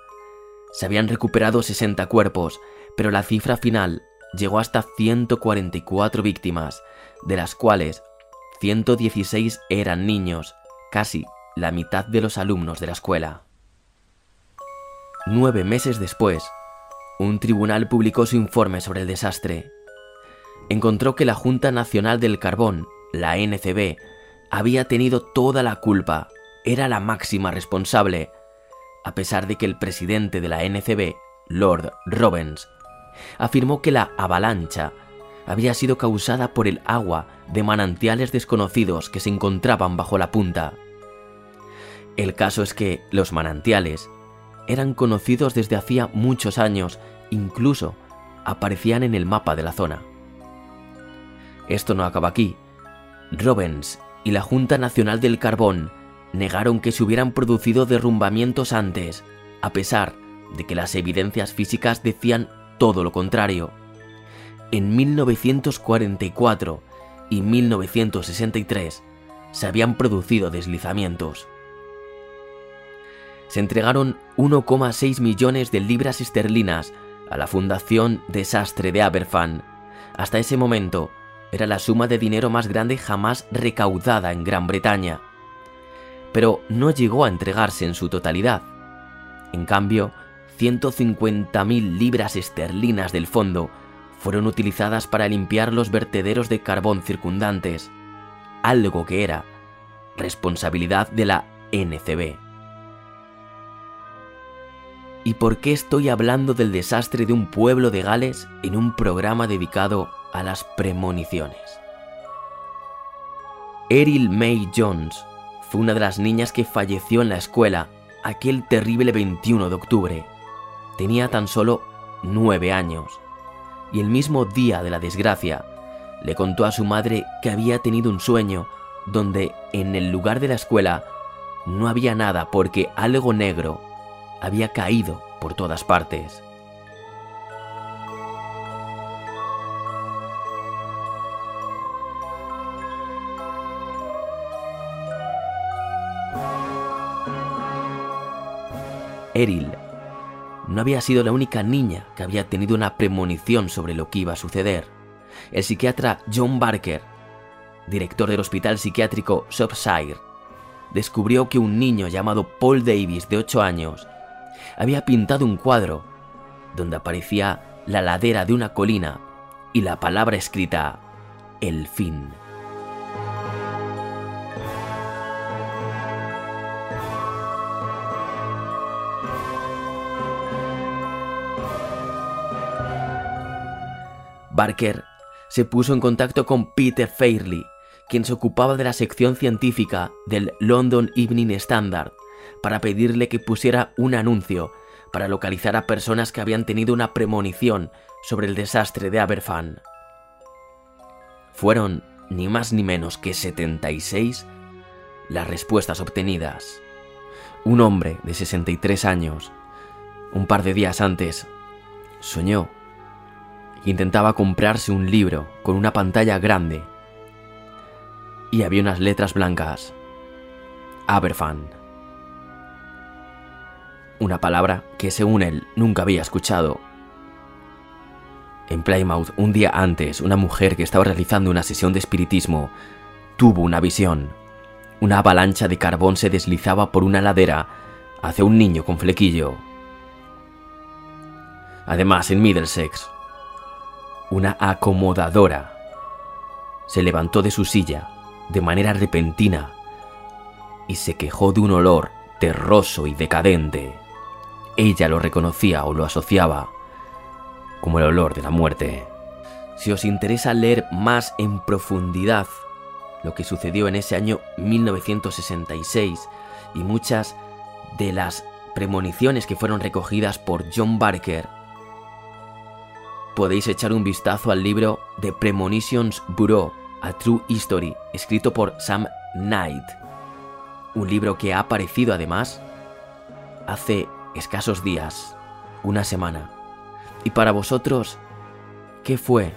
se habían recuperado 60 cuerpos, pero la cifra final llegó hasta 144 víctimas, de las cuales 116 eran niños, casi la mitad de los alumnos de la escuela. Nueve meses después, un tribunal publicó su informe sobre el desastre. Encontró que la Junta Nacional del Carbón, la NCB, había tenido toda la culpa, era la máxima responsable, a pesar de que el presidente de la NCB, Lord Robbins, afirmó que la avalancha había sido causada por el agua de manantiales desconocidos que se encontraban bajo la punta. El caso es que los manantiales eran conocidos desde hacía muchos años, incluso aparecían en el mapa de la zona. Esto no acaba aquí. Robbins y la Junta Nacional del Carbón negaron que se hubieran producido derrumbamientos antes, a pesar de que las evidencias físicas decían todo lo contrario. En 1944 y 1963 se habían producido deslizamientos. Se entregaron 1,6 millones de libras esterlinas a la Fundación Desastre de Aberfan. Hasta ese momento era la suma de dinero más grande jamás recaudada en Gran Bretaña pero no llegó a entregarse en su totalidad. En cambio, 150.000 libras esterlinas del fondo fueron utilizadas para limpiar los vertederos de carbón circundantes, algo que era responsabilidad de la NCB. ¿Y por qué estoy hablando del desastre de un pueblo de Gales en un programa dedicado a las premoniciones? Eril May Jones fue una de las niñas que falleció en la escuela aquel terrible 21 de octubre. Tenía tan solo nueve años y el mismo día de la desgracia le contó a su madre que había tenido un sueño donde en el lugar de la escuela no había nada porque algo negro había caído por todas partes. Eril no había sido la única niña que había tenido una premonición sobre lo que iba a suceder. El psiquiatra John Barker, director del hospital psiquiátrico Shropshire, descubrió que un niño llamado Paul Davis, de 8 años, había pintado un cuadro donde aparecía la ladera de una colina y la palabra escrita El fin. Barker se puso en contacto con Peter Fairley, quien se ocupaba de la sección científica del London Evening Standard, para pedirle que pusiera un anuncio para localizar a personas que habían tenido una premonición sobre el desastre de Aberfan. Fueron ni más ni menos que 76 las respuestas obtenidas. Un hombre de 63 años, un par de días antes, soñó intentaba comprarse un libro con una pantalla grande y había unas letras blancas. Aberfan. una palabra que según él nunca había escuchado. En Plymouth, un día antes, una mujer que estaba realizando una sesión de espiritismo tuvo una visión. Una avalancha de carbón se deslizaba por una ladera hacia un niño con flequillo. Además, en Middlesex, una acomodadora se levantó de su silla de manera repentina y se quejó de un olor terroso y decadente. Ella lo reconocía o lo asociaba como el olor de la muerte. Si os interesa leer más en profundidad lo que sucedió en ese año 1966 y muchas de las premoniciones que fueron recogidas por John Barker, podéis echar un vistazo al libro The Premonitions Bureau, A True History, escrito por Sam Knight. Un libro que ha aparecido además hace escasos días, una semana. Y para vosotros, ¿qué fue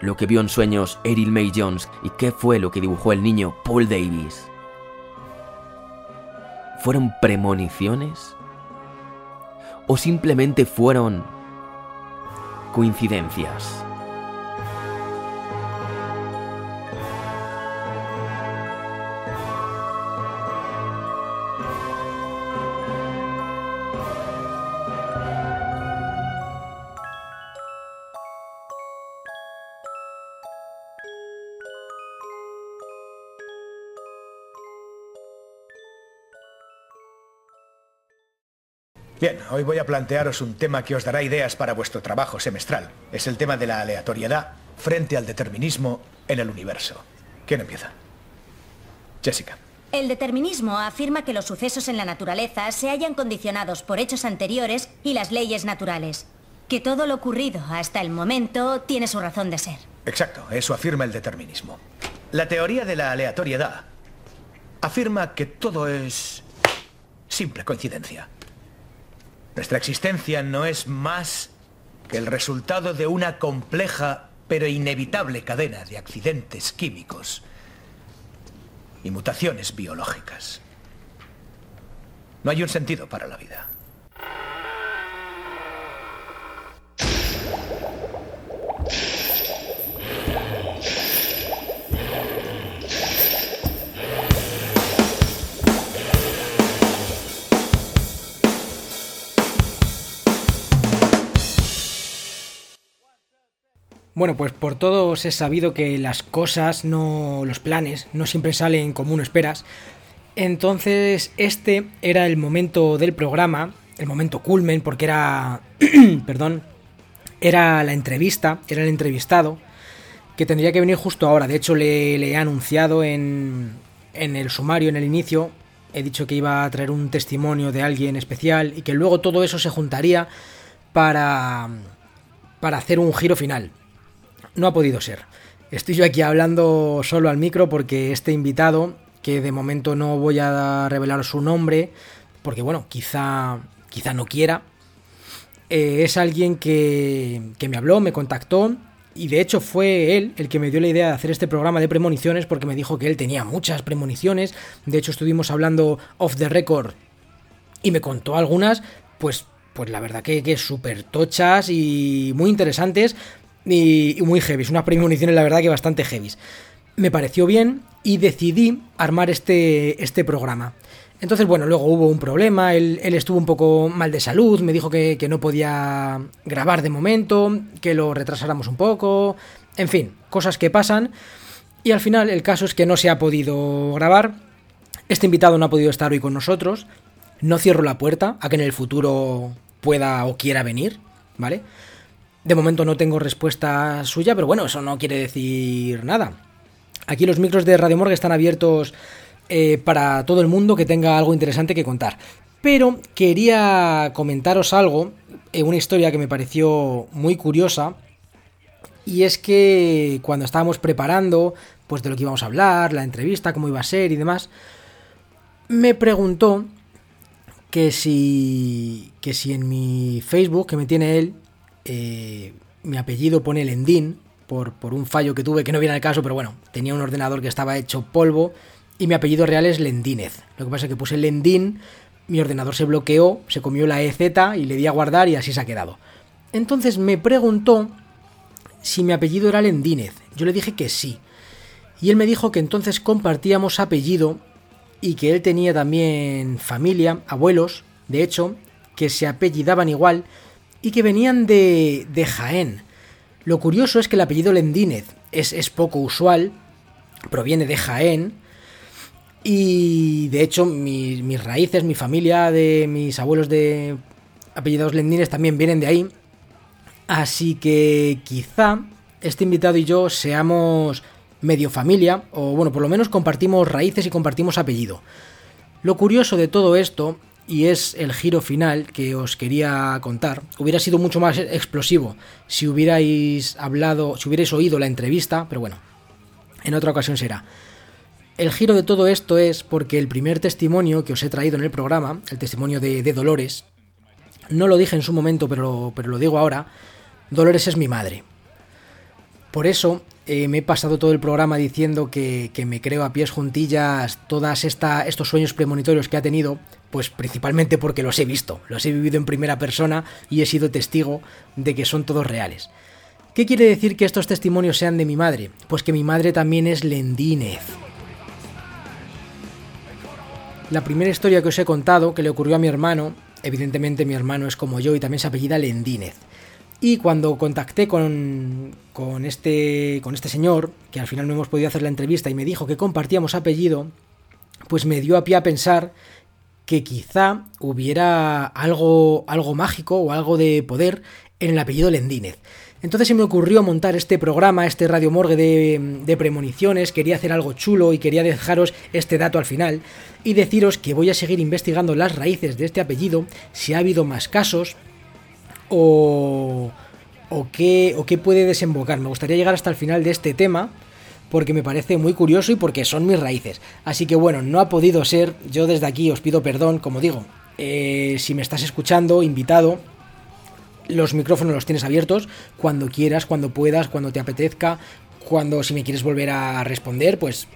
lo que vio en sueños Eril May Jones y qué fue lo que dibujó el niño Paul Davis? ¿Fueron premoniciones? ¿O simplemente fueron coincidencias? Hoy voy a plantearos un tema que os dará ideas para vuestro trabajo semestral. Es el tema de la aleatoriedad frente al determinismo en el universo. ¿Quién empieza? Jessica. El determinismo afirma que los sucesos en la naturaleza se hayan condicionados por hechos anteriores y las leyes naturales. Que todo lo ocurrido hasta el momento tiene su razón de ser. Exacto, eso afirma el determinismo. La teoría de la aleatoriedad afirma que todo es simple coincidencia. Nuestra existencia no es más que el resultado de una compleja pero inevitable cadena de accidentes químicos y mutaciones biológicas. No hay un sentido para la vida. Bueno, pues por todos es sabido que las cosas, no los planes, no siempre salen como uno esperas. Entonces, este era el momento del programa, el momento culmen, porque era, perdón, era la entrevista, era el entrevistado, que tendría que venir justo ahora. De hecho, le, le he anunciado en, en el sumario, en el inicio, he dicho que iba a traer un testimonio de alguien especial y que luego todo eso se juntaría para, para hacer un giro final no ha podido ser. Estoy yo aquí hablando solo al micro porque este invitado, que de momento no voy a revelar su nombre, porque bueno, quizá, quizá no quiera, eh, es alguien que, que me habló, me contactó y de hecho fue él el que me dio la idea de hacer este programa de premoniciones porque me dijo que él tenía muchas premoniciones. De hecho estuvimos hablando off the record y me contó algunas, pues, pues la verdad que, que súper tochas y muy interesantes y, muy heavy, unas premoniciones la verdad que bastante heavy. Me pareció bien y decidí armar este, este programa. Entonces, bueno, luego hubo un problema, él, estuvo un poco mal de salud, me dijo que, que, no podía grabar de momento, que lo retrasáramos un poco, en fin, cosas que pasan. Y al final el caso es que no se ha podido grabar, este invitado no ha podido estar hoy con nosotros, no cierro la puerta a que en el futuro pueda o quiera venir, ¿vale? De momento no tengo respuesta suya, pero bueno, eso no quiere decir nada. Aquí los micros de Radio Morgue están abiertos eh, para todo el mundo que tenga algo interesante que contar. Pero quería comentaros algo, eh, una historia que me pareció muy curiosa. Y es que cuando estábamos preparando, pues de lo que íbamos a hablar, la entrevista, cómo iba a ser y demás, me preguntó que si, que si en mi Facebook, que me tiene él, eh, mi apellido pone Lendín, por, por un fallo que tuve que no viene al caso, pero bueno, tenía un ordenador que estaba hecho polvo y mi apellido real es Lendínez. Lo que pasa es que puse Lendín mi ordenador se bloqueó, se comió la EZ y le di a guardar y así se ha quedado. Entonces me preguntó si mi apellido era Lendínez. Yo le dije que sí. Y él me dijo que entonces compartíamos apellido y que él tenía también familia, abuelos, de hecho, que se apellidaban igual y que venían de, de Jaén. Lo curioso es que el apellido Lendínez es, es poco usual, proviene de Jaén, y de hecho, mis raíces, mi familia, de mis abuelos de apellidados lendines también vienen de ahí. Así que quizá este invitado y yo seamos medio familia, o bueno, por lo menos compartimos raíces y compartimos apellido. Lo curioso de todo esto, y es el giro final que os quería contar, hubiera sido mucho más explosivo si hubierais hablado, si hubierais oído la entrevista, pero bueno, en otra ocasión será. El giro de todo esto es porque el primer testimonio que os he traído en el programa, el testimonio de, Dolores, no lo dije en su momento, pero, pero lo digo ahora, Dolores es mi madre. Por eso eh, me he pasado todo el programa diciendo que, me creo a pies juntillas esta, estos sueños premonitorios que ha tenido, pues principalmente porque los he visto, los he vivido en primera persona y he sido testigo de que son todos reales. ¿Qué quiere decir que estos testimonios sean de mi madre? Pues que mi madre también es Lendínez. La primera historia que os he contado, que le ocurrió a mi hermano, evidentemente mi hermano es como yo y también se apellida Lendínez. Y cuando contacté con, con, este, con este señor, que al final no hemos podido hacer la entrevista y me dijo que compartíamos apellido, pues me dio a pie a pensar que quizá hubiera algo, algo mágico o algo de poder en el apellido Lendínez. Entonces se me ocurrió montar este programa, este Radio Morgue de, premoniciones, quería hacer algo chulo y quería dejaros este dato al final y deciros que voy a seguir investigando las raíces de este apellido, si ha habido más casos o, o, qué, o qué puede desembocar. Me gustaría llegar hasta el final de este tema porque me parece muy curioso y porque son mis raíces. Así que bueno, no ha podido ser, yo desde aquí os pido perdón, como digo, eh, si me estás escuchando, invitado, los micrófonos los tienes abiertos cuando quieras, cuando puedas, cuando te apetezca, cuando si me quieres volver a responder, pues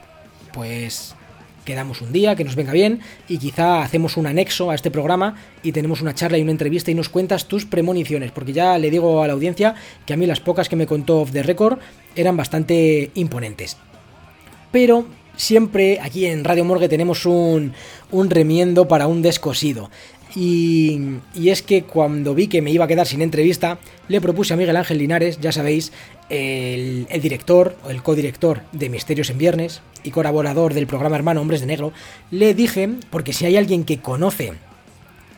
pues quedamos un día, que nos venga bien y quizá hacemos un anexo a este programa y tenemos una charla y una entrevista y nos cuentas tus premoniciones, porque ya le digo a la audiencia que a mí las pocas que me contó off the record eran bastante imponentes. Pero siempre aquí en Radio Morgue tenemos un, un remiendo para un descosido. Y, es que cuando vi que me iba a quedar sin entrevista, le propuse a Miguel Ángel Linares, ya sabéis, el, director o el codirector de Misterios en Viernes y colaborador del programa hermano Hombres de Negro, le dije, porque si hay alguien que conoce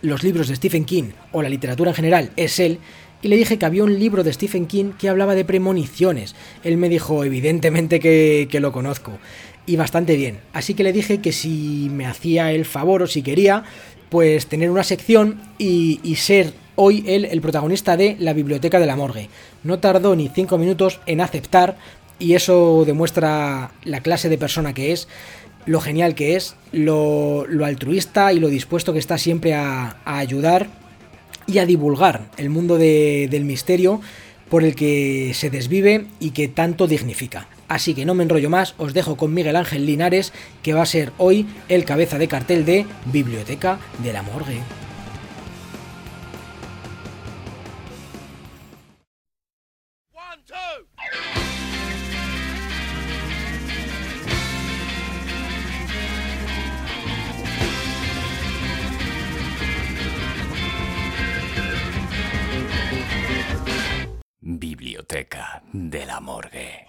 los libros de Stephen King o la literatura en general, es él, y le dije que había un libro de Stephen King que hablaba de premoniciones. Él me dijo, evidentemente que, que lo conozco. Y bastante bien. Así que le dije que si me hacía el favor o si quería, pues tener una sección y, ser hoy él el protagonista de la biblioteca de la morgue. No tardó ni cinco minutos en aceptar y eso demuestra la clase de persona que es, lo genial que es, lo, altruista y lo dispuesto que está siempre a, ayudar y a divulgar el mundo del misterio por el que se desvive y que tanto dignifica. Así que no me enrollo más, os dejo con Miguel Ángel Linares, que va a ser hoy el cabeza de cartel de Biblioteca de la Morgue. Biblioteca de la Morgue.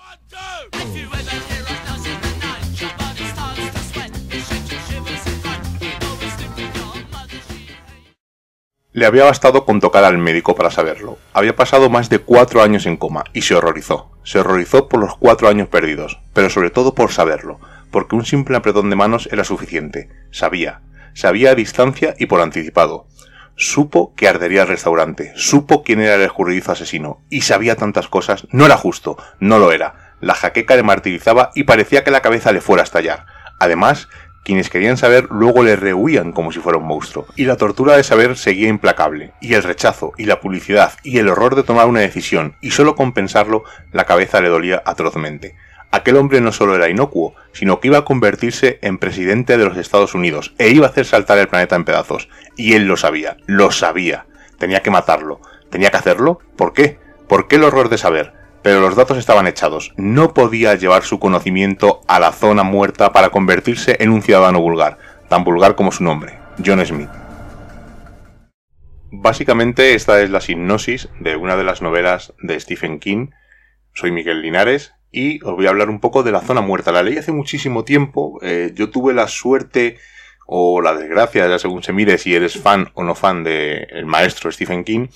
Le había bastado con tocar al médico para saberlo. Había pasado más de cuatro años en coma y se horrorizó. Se horrorizó por los cuatro años perdidos, pero sobre todo por saberlo, porque un simple apretón de manos era suficiente. Sabía. Sabía a distancia y por anticipado. Supo que ardería el restaurante, supo quién era el escurridizo asesino, y sabía tantas cosas. No era justo, no lo era la jaqueca le martirizaba y parecía que la cabeza le fuera a estallar. Además, quienes querían saber luego le rehuían como si fuera un monstruo. Y la tortura de saber seguía implacable. Y el rechazo, y la publicidad, y el horror de tomar una decisión, y solo con pensarlo, la cabeza le dolía atrozmente. Aquel hombre no solo era inocuo, sino que iba a convertirse en presidente de los Estados Unidos e iba a hacer saltar el planeta en pedazos. Y él lo sabía, lo sabía. Tenía que matarlo. ¿Tenía que hacerlo? ¿Por qué? ¿Por qué el horror de saber? Pero los datos estaban echados. No podía llevar su conocimiento a la zona muerta para convertirse en un ciudadano vulgar, tan vulgar como su nombre, John Smith. Básicamente esta es la hipnosis de una de las novelas de Stephen King. Soy Miguel Linares y os voy a hablar un poco de la zona muerta. La leí hace muchísimo tiempo. Eh, yo tuve la suerte o la desgracia, ya según se mire si eres fan o no fan del maestro Stephen King,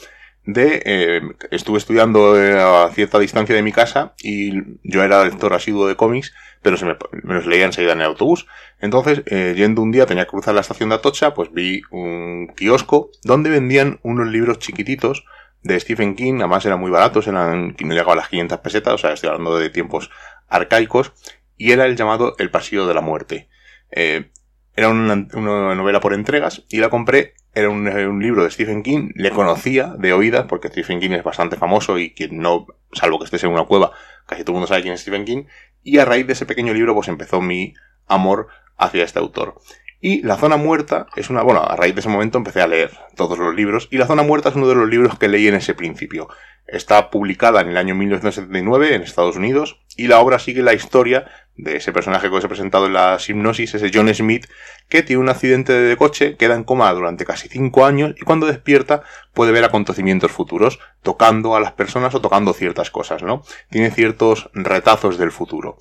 de eh, estuve estudiando eh, a cierta distancia de mi casa y yo era lector asiduo de cómics, pero se me, los leía enseguida en el autobús. Entonces, yendo un día, tenía que cruzar la estación de Atocha, pues vi un kiosco donde vendían unos libros chiquititos de Stephen King, además eran muy baratos, eran, no llegaba a las 500 pesetas, o sea, estoy hablando de tiempos arcaicos, y era el llamado El Pasillo de la Muerte. Eh, era una, novela por entregas y la compré, era un, libro de Stephen King, le conocía de oídas, porque Stephen King es bastante famoso y quien no, salvo que estés en una cueva, casi todo el mundo sabe quién es Stephen King, y a raíz de ese pequeño libro pues empezó mi amor hacia este autor. Y La Zona Muerta es una, bueno, a raíz de ese momento empecé a leer todos los libros y La Zona Muerta es uno de los libros que leí en ese principio. Está publicada en el año 1979 en Estados Unidos y la obra sigue la historia de ese personaje que os he presentado en la hipnosis, ese John Smith, que tiene un accidente de coche, queda en coma durante casi cinco años y cuando despierta puede ver acontecimientos futuros, tocando a las personas o tocando ciertas cosas, ¿no? Tiene ciertos retazos del futuro.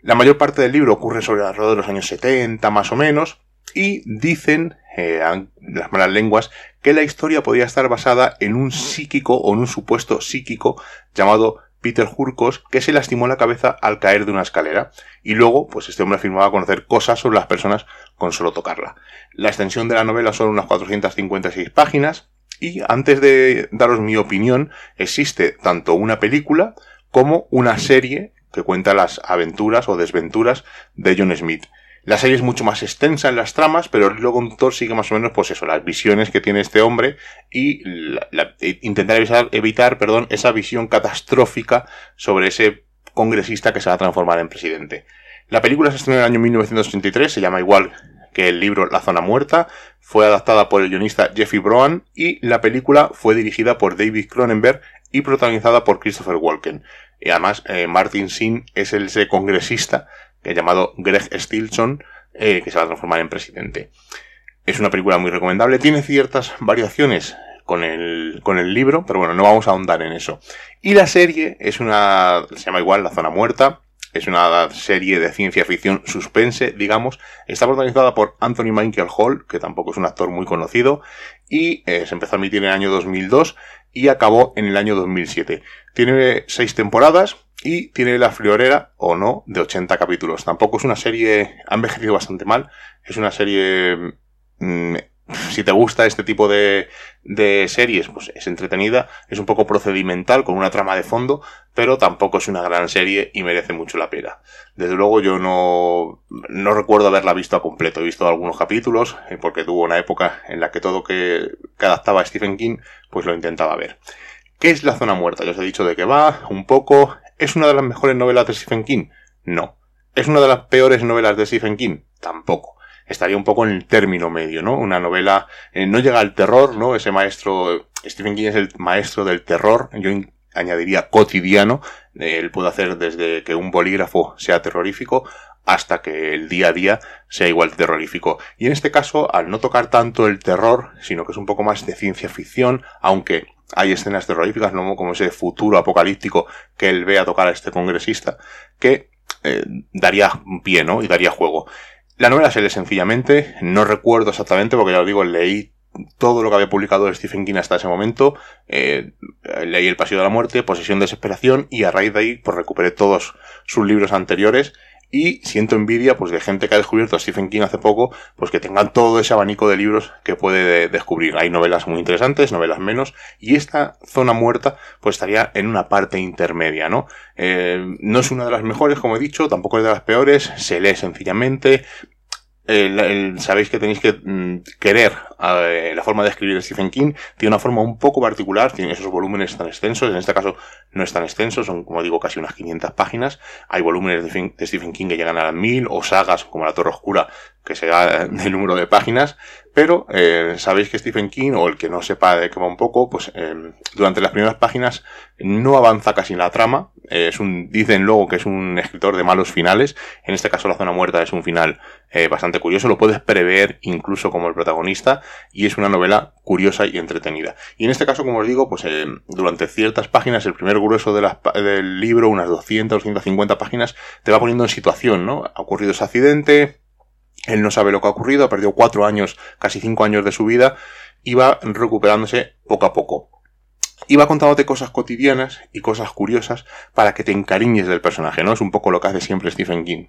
La mayor parte del libro ocurre sobre alrededor de los años 70, más o menos, y dicen eh, las malas lenguas que la historia podía estar basada en un psíquico o en un supuesto psíquico llamado Peter Hurkos que se lastimó la cabeza al caer de una escalera y luego pues este hombre afirmaba conocer cosas sobre las personas con solo tocarla. La extensión de la novela son unas 456 páginas y antes de daros mi opinión existe tanto una película como una serie que cuenta las aventuras o desventuras de John Smith. La serie es mucho más extensa en las tramas, pero el hilo conductor sigue más o menos, pues eso, las visiones que tiene este hombre y intentar evitar, perdón, esa visión catastrófica sobre ese congresista que se va a transformar en presidente. La película se estrenó en el año 1983, se llama igual que el libro La Zona Muerta, fue adaptada por el guionista Jeffrey Brown y la película fue dirigida por David Cronenberg y protagonizada por Christopher Walken. Y además, eh, Martin Sin es el ese congresista llamado Greg Stilson, eh, que se va a transformar en presidente. Es una película muy recomendable, tiene ciertas variaciones con el, con el libro, pero bueno, no vamos a ahondar en eso. Y la serie es una, se llama igual La Zona Muerta, es una serie de ciencia ficción suspense, digamos. Está protagonizada por Anthony Michael Hall, que tampoco es un actor muy conocido, y eh, se empezó a emitir en el año 2002 y acabó en el año 2007. Tiene seis temporadas, y tiene la friolera, o no, de 80 capítulos. Tampoco es una serie, ha envejecido bastante mal, es una serie... Mm, si te gusta este tipo de, series, pues es entretenida, es un poco procedimental, con una trama de fondo, pero tampoco es una gran serie y merece mucho la pena. Desde luego yo no, no recuerdo haberla visto a completo, he visto algunos capítulos, eh, porque tuvo una época en la que todo que, adaptaba Stephen King, pues lo intentaba ver. ¿Qué es la zona muerta? Ya os he dicho de qué va, un poco, ¿Es una de las mejores novelas de Stephen King? No. ¿Es una de las peores novelas de Stephen King? Tampoco. Estaría un poco en el término medio, ¿no? Una novela eh, no llega al terror, ¿no? Ese maestro, Stephen King es el maestro del terror, yo añadiría cotidiano, él puede hacer desde que un bolígrafo sea terrorífico hasta que el día a día sea igual terrorífico. Y en este caso, al no tocar tanto el terror, sino que es un poco más de ciencia ficción, aunque hay escenas terroríficas, ¿no? como ese futuro apocalíptico que él ve a tocar a este congresista, que eh, daría pie, ¿no? Y daría juego. La novela se lee sencillamente, no recuerdo exactamente, porque ya lo digo, leí todo lo que había publicado Stephen King hasta ese momento, eh, leí El Pasillo de la Muerte, Posesión de Desesperación, y a raíz de ahí, pues recuperé todos sus libros anteriores y siento envidia pues de gente que ha descubierto a Stephen King hace poco, pues que tengan todo ese abanico de libros que puede descubrir. Hay novelas muy interesantes, novelas menos, y esta zona muerta pues estaría en una parte intermedia, ¿no? Eh, no es una de las mejores, como he dicho, tampoco es de las peores, se lee sencillamente, sabéis que tenéis que mm, querer eh, la forma de escribir Stephen King. Tiene una forma un poco particular, tiene esos volúmenes tan extensos. En este caso no es tan extenso, son como digo casi unas 500 páginas. Hay volúmenes de, de Stephen King que llegan a las 1000 o sagas como La Torre Oscura que se da del número de páginas. Pero eh, sabéis que Stephen King, o el que no sepa de qué va un poco, pues eh, durante las primeras páginas no avanza casi en la trama. Eh, es un, dicen luego que es un escritor de malos finales. En este caso, La Zona Muerta es un final bastante curioso. Lo puedes prever incluso como el protagonista. Y es una novela curiosa y entretenida. Y en este caso, como os digo, pues durante ciertas páginas, el primer grueso del libro, unas 200 o 150 páginas, te va poniendo en situación, ¿no? Ha ocurrido ese accidente, él no sabe lo que ha ocurrido, ha perdido cuatro años, casi cinco años de su vida, y va recuperándose poco a poco. Y va contándote cosas cotidianas y cosas curiosas para que te encariñes del personaje, ¿no? Es un poco lo que hace siempre Stephen King.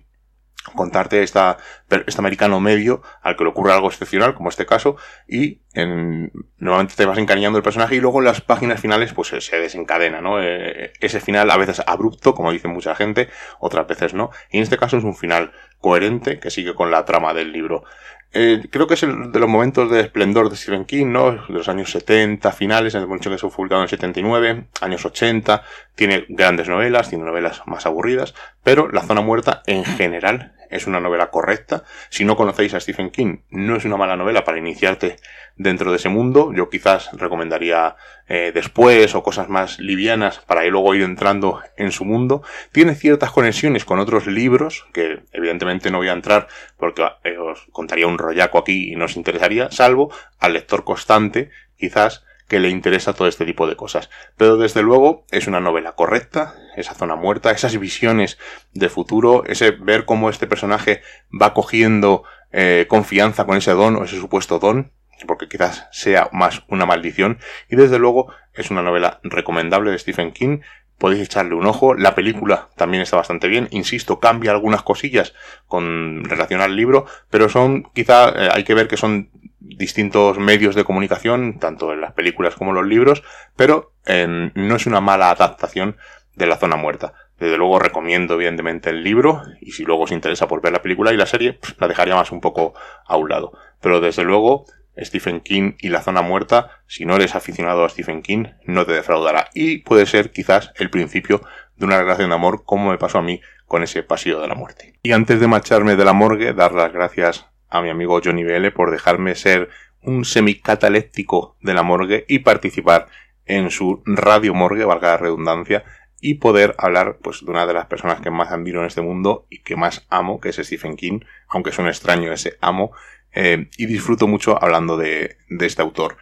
Contarte esta, este americano medio al que le ocurre algo excepcional, como este caso, y en, normalmente te vas encariñando del personaje y luego en las páginas finales pues se- se desencadena, ¿no? Eh, ese final a veces abrupto, como dice mucha gente, otras veces no. Y en este caso es un final coherente que sigue con la trama del libro. Eh, creo que es el de los momentos de esplendor de Stephen King, ¿no? De los años 70, finales, hemos dicho que se fue publicado en el 79, años 80, tiene grandes novelas, tiene novelas más aburridas, pero La Zona Muerta en general es una novela correcta. Si no conocéis a Stephen King, no es una mala novela para iniciarte dentro de ese mundo. Yo quizás recomendaría eh, después o cosas más livianas para ir luego ir entrando en su mundo. Tiene ciertas conexiones con otros libros que evidentemente no voy a entrar porque eh, os contaría un rollaco aquí y no os interesaría, salvo al lector constante, quizás que le interesa todo este tipo de cosas. Pero desde luego es una novela correcta, esa zona muerta, esas visiones de futuro, ese ver cómo este personaje va cogiendo eh, confianza con ese don o ese supuesto don, porque quizás sea más una maldición. Y desde luego es una novela recomendable de Stephen King. Podéis echarle un ojo. La película también está bastante bien. Insisto, cambia algunas cosillas con relación al libro, pero son, quizá eh, hay que ver que son distintos medios de comunicación, tanto en las películas como en los libros, pero eh, no es una mala adaptación de la zona muerta. Desde luego recomiendo evidentemente el libro y si luego os interesa por ver la película y la serie, pues, la dejaría más un poco a un lado. Pero desde luego Stephen King y la zona muerta, si no eres aficionado a Stephen King, no te defraudará. Y puede ser quizás el principio de una relación de amor como me pasó a mí con ese pasillo de la muerte. Y antes de marcharme de la morgue, dar las gracias a mi amigo Johnny BL por dejarme ser un semicataléptico de la morgue y participar en su radio morgue, valga la redundancia, y poder hablar pues de una de las personas que más admiro en este mundo y que más amo, que es Stephen King, aunque es un extraño ese amo, eh, y disfruto mucho hablando de, este autor.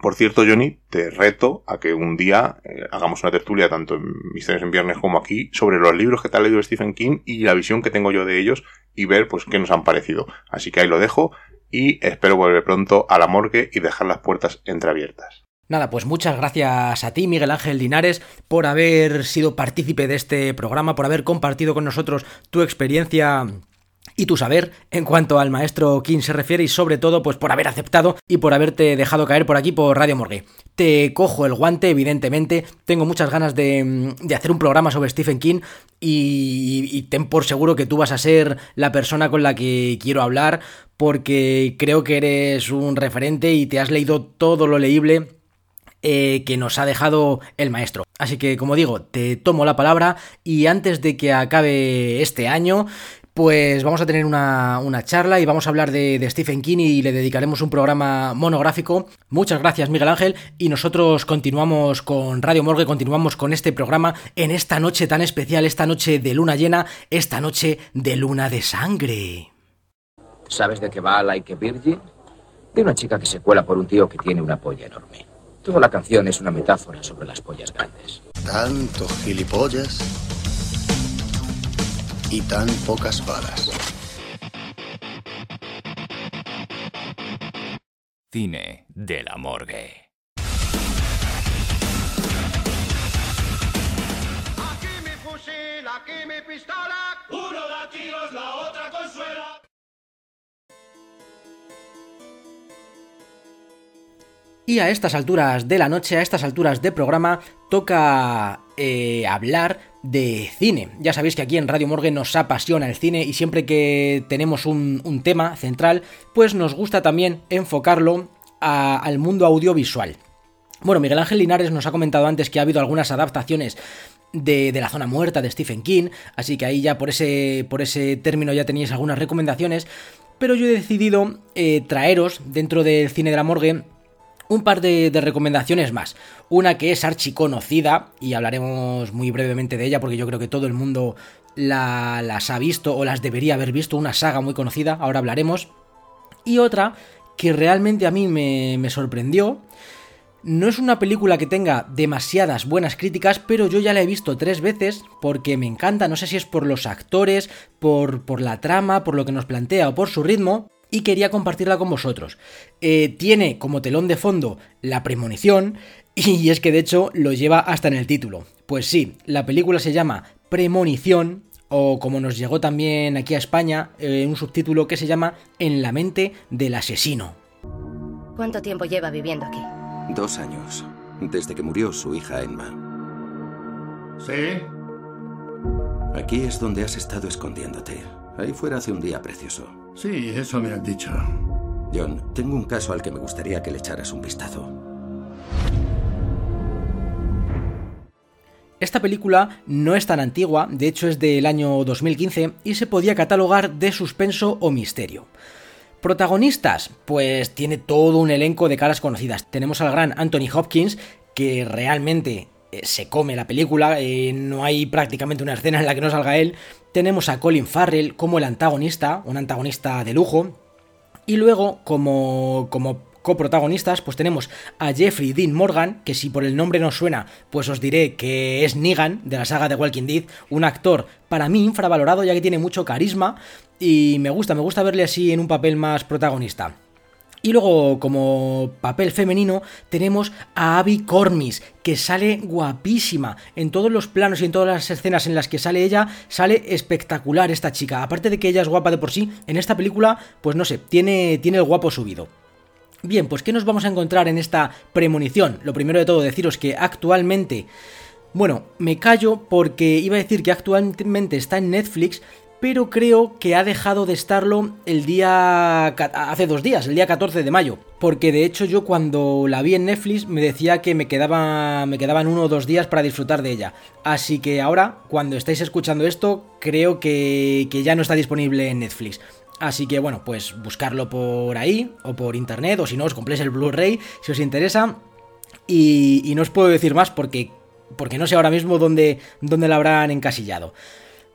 Por cierto, Johnny, te reto a que un día eh, hagamos una tertulia, tanto en Misterios en Viernes como aquí, sobre los libros que te ha leído Stephen King y la visión que tengo yo de ellos y ver pues qué nos han parecido. Así que ahí lo dejo y espero volver pronto a la morgue y dejar las puertas entreabiertas. Nada, pues muchas gracias a ti, Miguel Ángel Linares, por haber sido partícipe de este programa, por haber compartido con nosotros tu experiencia y tu saber en cuanto al maestro King se refiere y sobre todo pues por haber aceptado y por haberte dejado caer por aquí por Radio Morgue. Te cojo el guante, evidentemente, tengo muchas ganas de, de hacer un programa sobre Stephen King y, y ten por seguro que tú vas a ser la persona con la que quiero hablar porque creo que eres un referente y te has leído todo lo leíble eh, que nos ha dejado el maestro. Así que, como digo, te tomo la palabra y antes de que acabe este año, pues vamos a tener una, una charla y vamos a hablar de, de, Stephen King y le dedicaremos un programa monográfico. Muchas gracias, Miguel Ángel, y nosotros continuamos con Radio Morgue, continuamos con este programa en esta noche tan especial, esta noche de luna llena, esta noche de luna de sangre. ¿Sabes de qué va Like a Virgin? De una chica que se cuela por un tío que tiene una polla enorme. Toda la canción es una metáfora sobre las pollas grandes. Tanto gilipollas y tan pocas balas. Cine de la morgue. Aquí mi fusil, aquí mi pistola. Uno da tiros, la otra consuela. Y a estas alturas de la noche, a estas alturas de programa, toca eh, hablar de cine. Ya sabéis que aquí en Radio Morgue nos apasiona el cine y siempre que tenemos un, tema central, pues nos gusta también enfocarlo al mundo audiovisual. Bueno, Miguel Ángel Linares nos ha comentado antes que ha habido algunas adaptaciones de, de La Zona Muerta de Stephen King, así que ahí ya por ese, por ese término ya teníais algunas recomendaciones, pero yo he decidido eh, traeros dentro del cine de la morgue un par de, recomendaciones más. Una que es archiconocida, y hablaremos muy brevemente de ella porque yo creo que todo el mundo la- las ha visto o las debería haber visto, una saga muy conocida, ahora hablaremos. Y otra que realmente a mí me, sorprendió. No es una película que tenga demasiadas buenas críticas, pero yo ya la he visto tres veces porque me encanta, no sé si es por los actores, por la trama, por lo que nos plantea o por su ritmo, y quería compartirla con vosotros. Eh, tiene como telón de fondo la premonición, y es que de hecho lo lleva hasta en el título. Pues sí, la película se llama Premonición, o como nos llegó también aquí a España, eh, un subtítulo que se llama En la mente del asesino. ¿Cuánto tiempo lleva viviendo aquí? Dos años, desde que murió su hija Emma. ¿Sí? Aquí es donde has estado escondiéndote. Ahí fuera hace un día precioso. Sí, eso me han dicho. John, tengo un caso al que me gustaría que le echaras un vistazo. Esta película no es tan antigua, de hecho es del año 2015 y se podía catalogar de suspenso o misterio. Protagonistas, pues tiene todo un elenco de caras conocidas. Tenemos al gran Anthony Hopkins, que realmente eh, se come la película, eh, no hay prácticamente una escena en la que no salga él. Tenemos a Colin Farrell como el antagonista, un antagonista de lujo. Y luego, como, como coprotagonistas, pues tenemos a Jeffrey Dean Morgan, que si por el nombre no suena, pues os diré que es Negan de la saga de Walking Dead, un actor para mí infravalorado ya que tiene mucho carisma y me gusta, me gusta verle así en un papel más protagonista. Y luego, como papel femenino, tenemos a Abby Cormis, que sale guapísima. En todos los planos y en todas las escenas en las que sale ella, sale espectacular esta chica. Aparte de que ella es guapa de por sí, en esta película, pues no sé, tiene, tiene el guapo subido. Bien, pues ¿qué nos vamos a encontrar en esta premonición? Lo primero de todo, deciros que actualmente... Bueno, me callo porque iba a decir que actualmente está en Netflix, pero creo que ha dejado de estarlo el día... hace dos días, el día 14 de mayo. Porque de hecho yo cuando la vi en Netflix me decía que me, quedaba, me quedaban uno o dos días para disfrutar de ella. Así que ahora, cuando estáis escuchando esto, creo que, que ya no está disponible en Netflix. Así que bueno, pues buscarlo por ahí o por internet o si no os compréis el Blu-ray si os interesa. Y, y no os puedo decir más porque, porque no sé ahora mismo dónde, dónde la habrán encasillado.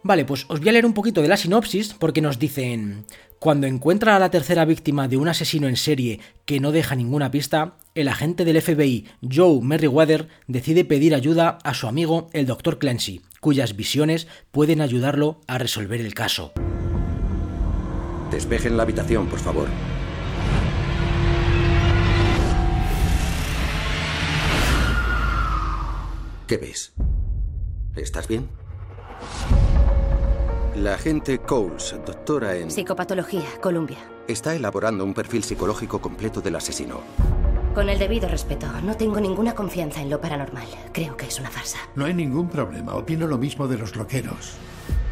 Vale, pues os voy a leer un poquito de la sinopsis porque nos dicen, cuando encuentra a la tercera víctima de un asesino en serie que no deja ninguna pista, el agente del FBI, Joe Merriweather, decide pedir ayuda a su amigo el Dr. Clancy, cuyas visiones pueden ayudarlo a resolver el caso. Despejen la habitación, por favor. ¿Qué ves? ¿Estás bien? La agente Coles, doctora en... Psicopatología, Columbia. Está elaborando un perfil psicológico completo del asesino. Con el debido respeto, no tengo ninguna confianza en lo paranormal. Creo que es una farsa. No hay ningún problema. Opino lo mismo de los loqueros.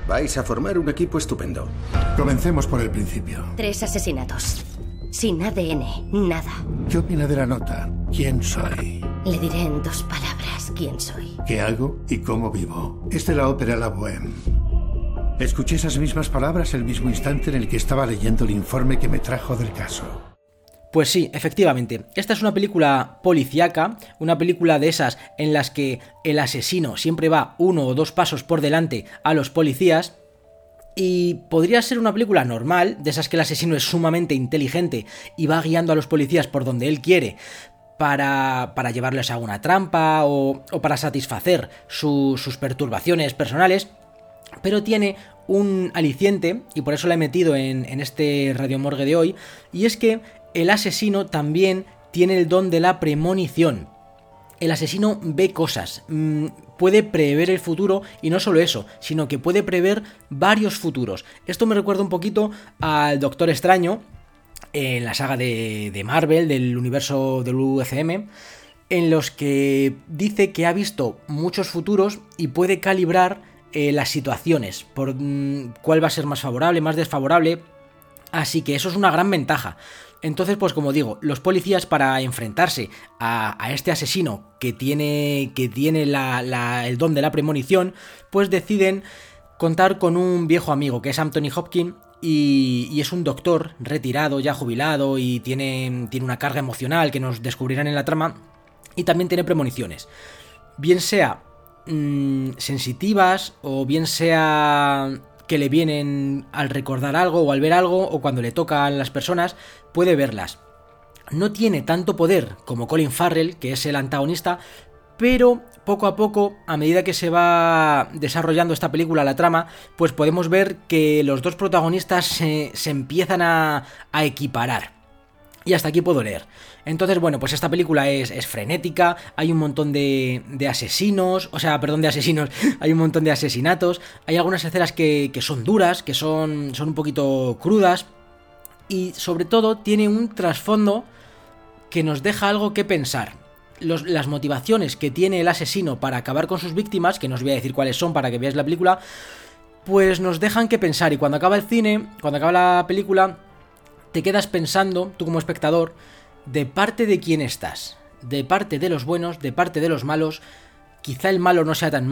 Vais a formar un equipo estupendo. Comencemos por el principio. Tres asesinatos. Sin ADN, nada. ¿Qué opina de la nota? ¿Quién soy? Le diré en dos palabras quién soy. ¿Qué hago y cómo vivo? Es de la ópera La Bohème. Escuché esas mismas palabras el mismo instante en el que estaba leyendo el informe que me trajo del caso. Pues sí, efectivamente. Esta es una película policíaca, una película de esas en las que el asesino siempre va uno o dos pasos por delante a los policías. Y podría ser una película normal, de esas que el asesino es sumamente inteligente y va guiando a los policías por donde él quiere para, para llevarles a una trampa o, para satisfacer su- sus perturbaciones personales. Pero tiene un aliciente, y por eso la he metido en, este Radio Morgue de hoy, y es que el asesino también tiene el don de la premonición. El asesino ve cosas, mm, puede prever el futuro y no solo eso, sino que puede prever varios futuros. Esto me recuerda un poquito al Doctor Extraño en la saga de, de Marvel, del universo del UCM. en los que dice que ha visto muchos futuros y puede calibrar eh, las situaciones, por mm, cuál va a ser más favorable, más desfavorable. Así que eso es una gran ventaja. Entonces, pues como digo, los policías para enfrentarse a, este asesino que tiene, que tiene el don de la premonición, pues deciden contar con un viejo amigo que es Anthony Hopkins y, es un doctor retirado, ya jubilado y tiene, tiene una carga emocional que nos descubrirán en la trama y también tiene premoniciones. Bien sea mm, sensitivas o bien sea que le vienen al recordar algo o al ver algo o cuando le tocan las personas, puede verlas. No tiene tanto poder como Colin Farrell, que es el antagonista, pero poco a poco, a medida que se va desarrollando esta película, la trama, pues podemos ver que los dos protagonistas se, empiezan a, a equiparar. Y hasta aquí puedo leer. Entonces, bueno, pues esta película es, frenética, hay un montón de, de, asesinos, o sea, perdón, de asesinos, hay un montón de asesinatos, hay algunas escenas que, que son duras, que son, son un poquito crudas, y sobre todo tiene un trasfondo que nos deja algo que pensar. las motivaciones que tiene el asesino para acabar con sus víctimas, que no os voy a decir cuáles son para que veáis la película, pues nos dejan que pensar y cuando acaba el cine, cuando acaba la película, te quedas pensando, tú como espectador, de parte de quién estás, de parte de los buenos, de parte de los malos, quizá el malo no sea tan,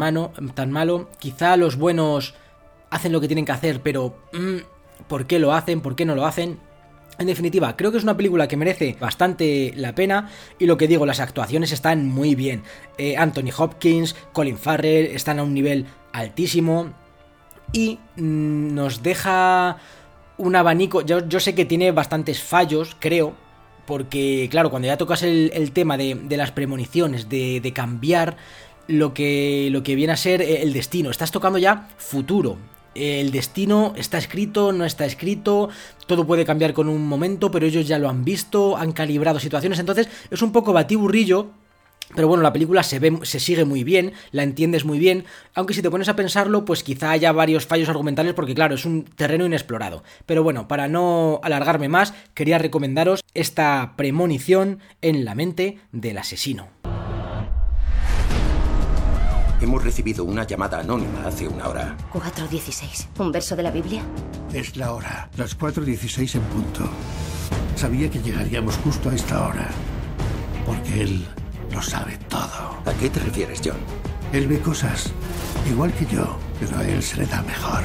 tan malo, quizá los buenos hacen lo que tienen que hacer, pero mm, ¿por qué lo hacen? ¿Por qué no lo hacen? En definitiva, creo que es una película que merece bastante la pena y lo que digo, las actuaciones están muy bien. Eh, Anthony Hopkins, Colin Farrell están a un nivel altísimo y mm, nos deja un abanico. Yo, sé que tiene bastantes fallos, creo, porque claro, cuando ya tocas el, tema de, las premoniciones, de, de cambiar lo que, lo que viene a ser el destino, estás tocando ya futuro el destino está escrito, no está escrito, todo puede cambiar con un momento, pero ellos ya lo han visto, han calibrado situaciones, entonces es un poco batiburrillo. Pero bueno, la película se, ve, se sigue muy bien, la entiendes muy bien, aunque si te pones a pensarlo, pues quizá haya varios fallos argumentales porque claro, es un terreno inexplorado. Pero bueno, para no alargarme más, quería recomendaros esta premonición en la mente del asesino. Hemos recibido una llamada anónima hace una hora. 4.16. ¿Un verso de la Biblia? Es la hora. Las 4.16 en punto. Sabía que llegaríamos justo a esta hora. Porque él lo sabe todo. ¿A qué te refieres, John? Él ve cosas igual que yo, pero a él se le da mejor.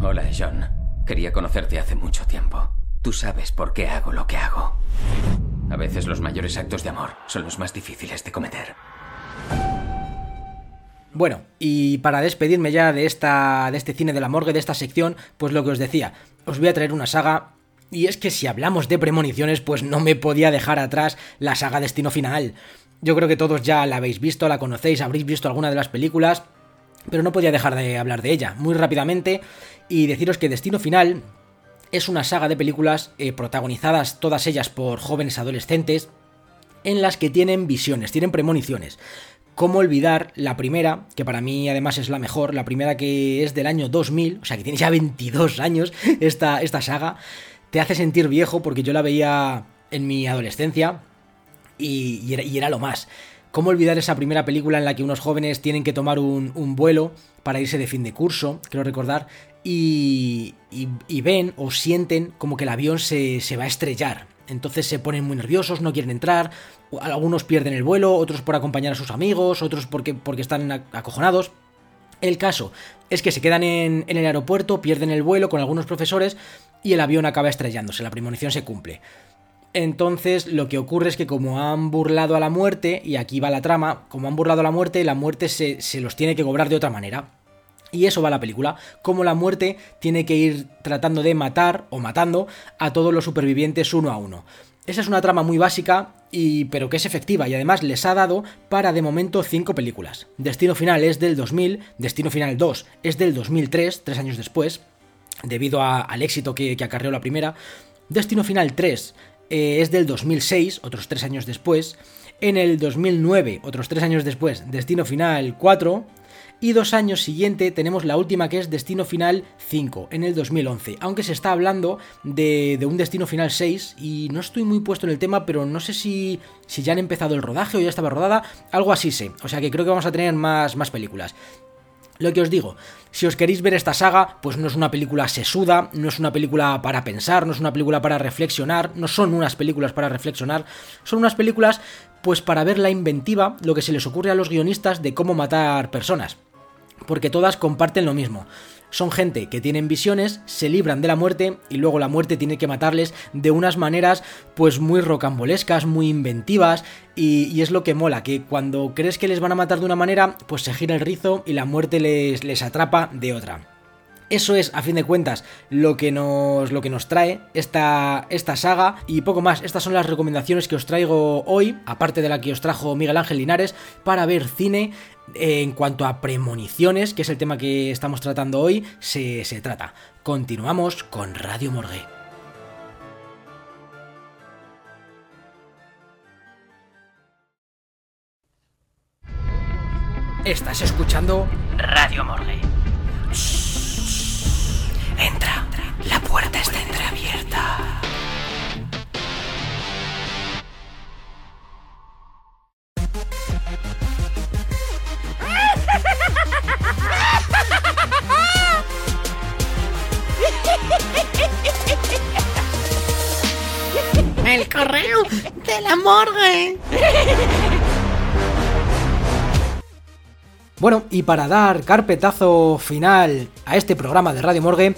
Hola, John. Quería conocerte hace mucho tiempo. Tú sabes por qué hago lo que hago. A veces los mayores actos de amor son los más difíciles de cometer. Bueno, y para despedirme ya de esta de este cine de la morgue, de esta sección, pues lo que os decía, os voy a traer una saga y es que si hablamos de premoniciones, pues no me podía dejar atrás la saga Destino Final. Yo creo que todos ya la habéis visto, la conocéis, habréis visto alguna de las películas, pero no podía dejar de hablar de ella muy rápidamente y deciros que Destino Final es una saga de películas eh, protagonizadas todas ellas por jóvenes adolescentes en las que tienen visiones, tienen premoniciones. ¿Cómo olvidar la primera, que para mí además es la mejor, la primera que es del año 2000, o sea que tiene ya 22 años esta, esta saga, te hace sentir viejo porque yo la veía en mi adolescencia y, era, lo más. ¿Cómo olvidar esa primera película en la que unos jóvenes tienen que tomar un, vuelo para irse de fin de curso, quiero recordar, y, y, ven o sienten como que el avión se, se va a estrellar? Entonces se ponen muy nerviosos, no quieren entrar, algunos pierden el vuelo, otros por acompañar a sus amigos, otros porque, porque están acojonados. El caso es que se quedan en, el aeropuerto, pierden el vuelo con algunos profesores y el avión acaba estrellándose, la premonición se cumple. Entonces lo que ocurre es que como han burlado a la muerte, y aquí va la trama, como han burlado a la muerte, la muerte se, se los tiene que cobrar de otra manera. Y eso va a la película, como la muerte tiene que ir tratando de matar o matando a todos los supervivientes uno a uno. Esa es una trama muy básica, y, pero que es efectiva y además les ha dado para de momento 5 películas. Destino Final es del 2000, Destino Final 2 es del 2003, tres años después, debido al éxito que, acarreó la primera. Destino Final 3 eh, es del 2006, otros tres años después. En el 2009, otros tres años después, Destino Final 4. Y dos años siguiente tenemos la última que es Destino Final 5, en el 2011. Aunque se está hablando de, de un Destino Final 6 y no estoy muy puesto en el tema, pero no sé si, si ya han empezado el rodaje o ya estaba rodada, algo así sé. O sea que creo que vamos a tener más, más películas. Lo que os digo, si os queréis ver esta saga, pues no es una película sesuda, no es una película para pensar, no es una película para reflexionar, no son unas películas para reflexionar, son unas películas pues para ver la inventiva, lo que se les ocurre a los guionistas de cómo matar personas. Porque todas comparten lo mismo. Son gente que tienen visiones, se libran de la muerte y luego la muerte tiene que matarles de unas maneras pues muy rocambolescas, muy inventivas y, es lo que mola, que cuando crees que les van a matar de una manera pues se gira el rizo y la muerte les, les atrapa de otra. Eso es, a fin de cuentas, lo que nos, lo que nos trae esta, esta saga y poco más. Estas son las recomendaciones que os traigo hoy, aparte de la que os trajo Miguel Ángel Linares, para ver cine en cuanto a premoniciones, que es el tema que estamos tratando hoy, se, se trata. Continuamos con Radio Morgue. Estás escuchando Radio Morgue. Entra, la puerta está entreabierta. El correo de la morgue. Bueno, y para dar carpetazo final a este programa de Radio Morgue,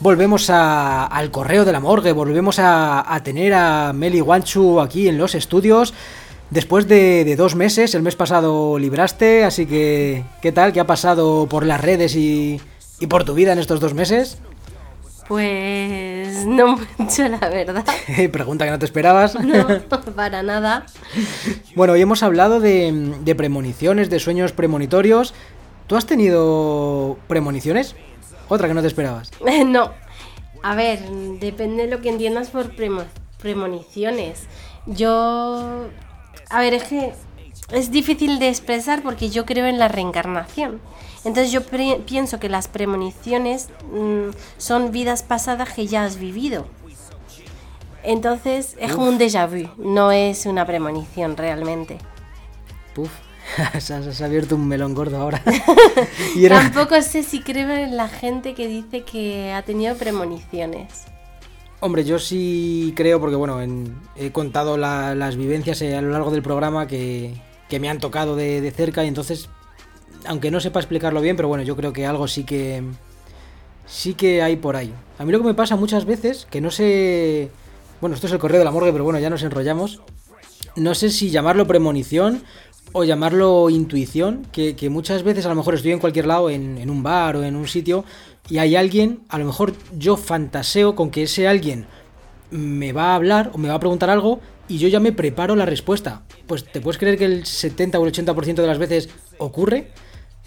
volvemos al correo de la morgue, volvemos a, tener a Meli Guanchu aquí en los estudios. Después de, dos meses, el mes pasado libraste, así que ¿qué tal? ¿Qué ha pasado por las redes y por tu vida en estos dos meses? Pues no mucho, la verdad. Pregunta que no te esperabas. No, para nada. Bueno, hoy hemos hablado de, de premoniciones, de sueños premonitorios. ¿Tú has tenido premoniciones? Otra que no te esperabas. No. A ver, depende de lo que entiendas por premo- premoniciones. Yo... A ver, es que es difícil de expresar porque yo creo en la reencarnación. Entonces yo pienso que las premoniciones mm, son vidas pasadas que ya has vivido. Entonces es como un déjà vu, no es una premonición realmente. Puf, se has, has abierto un melón gordo ahora. Y era- Tampoco sé si creo en la gente que dice que ha tenido premoniciones. Hombre, yo sí creo, porque bueno, en- he contado la- las vivencias eh, a lo largo del programa que, que me han tocado de, de cerca y entonces, aunque no sepa explicarlo bien, pero bueno, yo creo que algo sí que sí que hay por ahí. A mí lo que me pasa muchas veces, que no sé, bueno, esto es el correo de la morgue, pero bueno, ya nos enrollamos. No sé si llamarlo premonición o llamarlo intuición, que, que muchas veces a lo mejor estoy en cualquier lado, en, en un bar o en un sitio, y hay alguien, a lo mejor yo fantaseo con que ese alguien me va a hablar o me va a preguntar algo y yo ya me preparo la respuesta. Pues te puedes creer que el 70 o el 80% de las veces ocurre,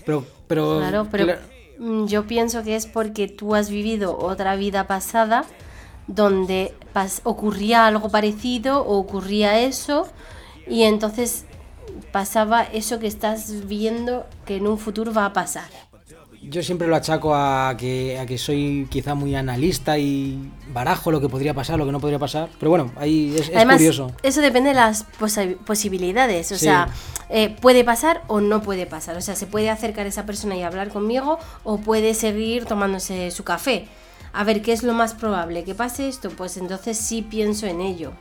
pero... pero Claro, pero cla- mm, yo pienso que es porque tú has vivido otra vida pasada donde pas- ocurría algo parecido o ocurría eso y entonces pasaba eso que estás viendo que en un futuro va a pasar. Yo siempre lo achaco a que, a que soy quizá muy analista y barajo lo que podría pasar, lo que no podría pasar. Pero bueno, ahí es, curioso. eso depende de las posi- posibilidades. O Sí. sea, eh, puede pasar o no puede pasar. O sea, se puede acercar esa persona y hablar conmigo o puede seguir tomándose su café. A ver, ¿qué es lo más probable? ¿Que pase esto? Pues entonces sí pienso en ello.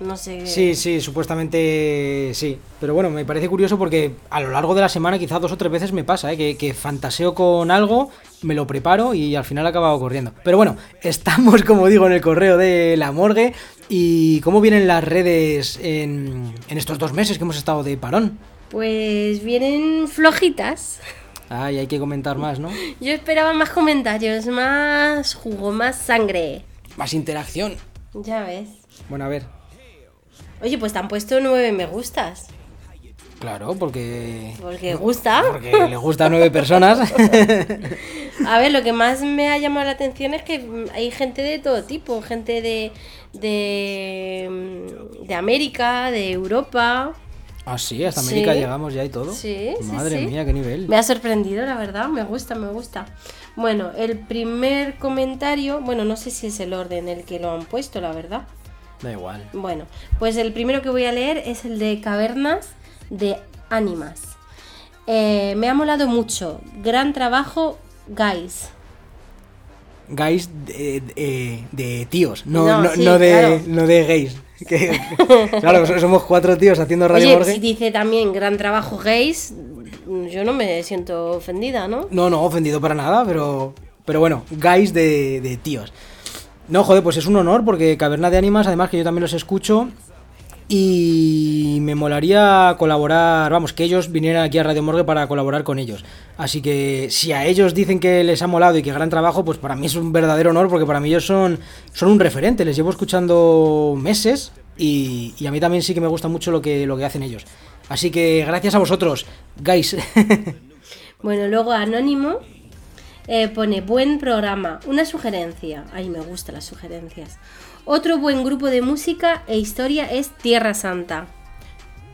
No sé. Sí, sí, supuestamente sí. Pero bueno, me parece curioso porque a lo largo de la semana quizás dos o tres veces me pasa, ¿eh? que, que fantaseo con algo, me lo preparo y al final acaba ocurriendo. Pero bueno, estamos, como digo, en el correo de la morgue. ¿Y cómo vienen las redes en, en estos dos meses que hemos estado de parón? Pues vienen flojitas. Ay, hay que comentar más, ¿no? Yo esperaba más comentarios, más jugo, más sangre. Más interacción. Ya ves. Bueno, a ver. Oye, pues te han puesto nueve me gustas. Claro, porque... Porque gusta. Porque le gusta a nueve personas. A ver, lo que más me ha llamado la atención es que hay gente de todo tipo, gente de, de, mm, de América, de Europa. Ah, sí, hasta América Sí. llegamos ya y todo. Sí, sí, Madre sí. mía, qué nivel. Me ha sorprendido, la verdad, me gusta, me gusta. Bueno, el primer comentario, bueno, no sé si es el orden en el que lo han puesto, la verdad. Da igual. Bueno, pues el primero que voy a leer es el de Cavernas de Ánimas. Eh, me ha molado mucho. Gran trabajo, guys. Guys de, de- de tíos, no, No, no, sí, no de, claro. no de gays. Que- claro, so- somos cuatro tíos haciendo Radio Oye, Morgue. si dice también gran trabajo, gays, yo no me siento ofendida, ¿no? No, no, ofendido para nada, pero, pero bueno, guys de, de tíos. No, joder, pues es un honor porque Caverna de Ánimas, además que yo también los escucho y me molaría colaborar, vamos, que ellos vinieran aquí a Radio Morgue para colaborar con ellos. Así que si a ellos dicen que les ha molado y que gran trabajo, pues para mí es un verdadero honor porque para mí ellos son, son un referente, les llevo escuchando meses y, y a mí también sí que me gusta mucho lo que, lo que hacen ellos. Así que gracias a vosotros, guys. Bueno, luego Anónimo eh, pone buen programa, una sugerencia. Ay, me gustan las sugerencias. Otro buen grupo de música e historia es Tierra Santa.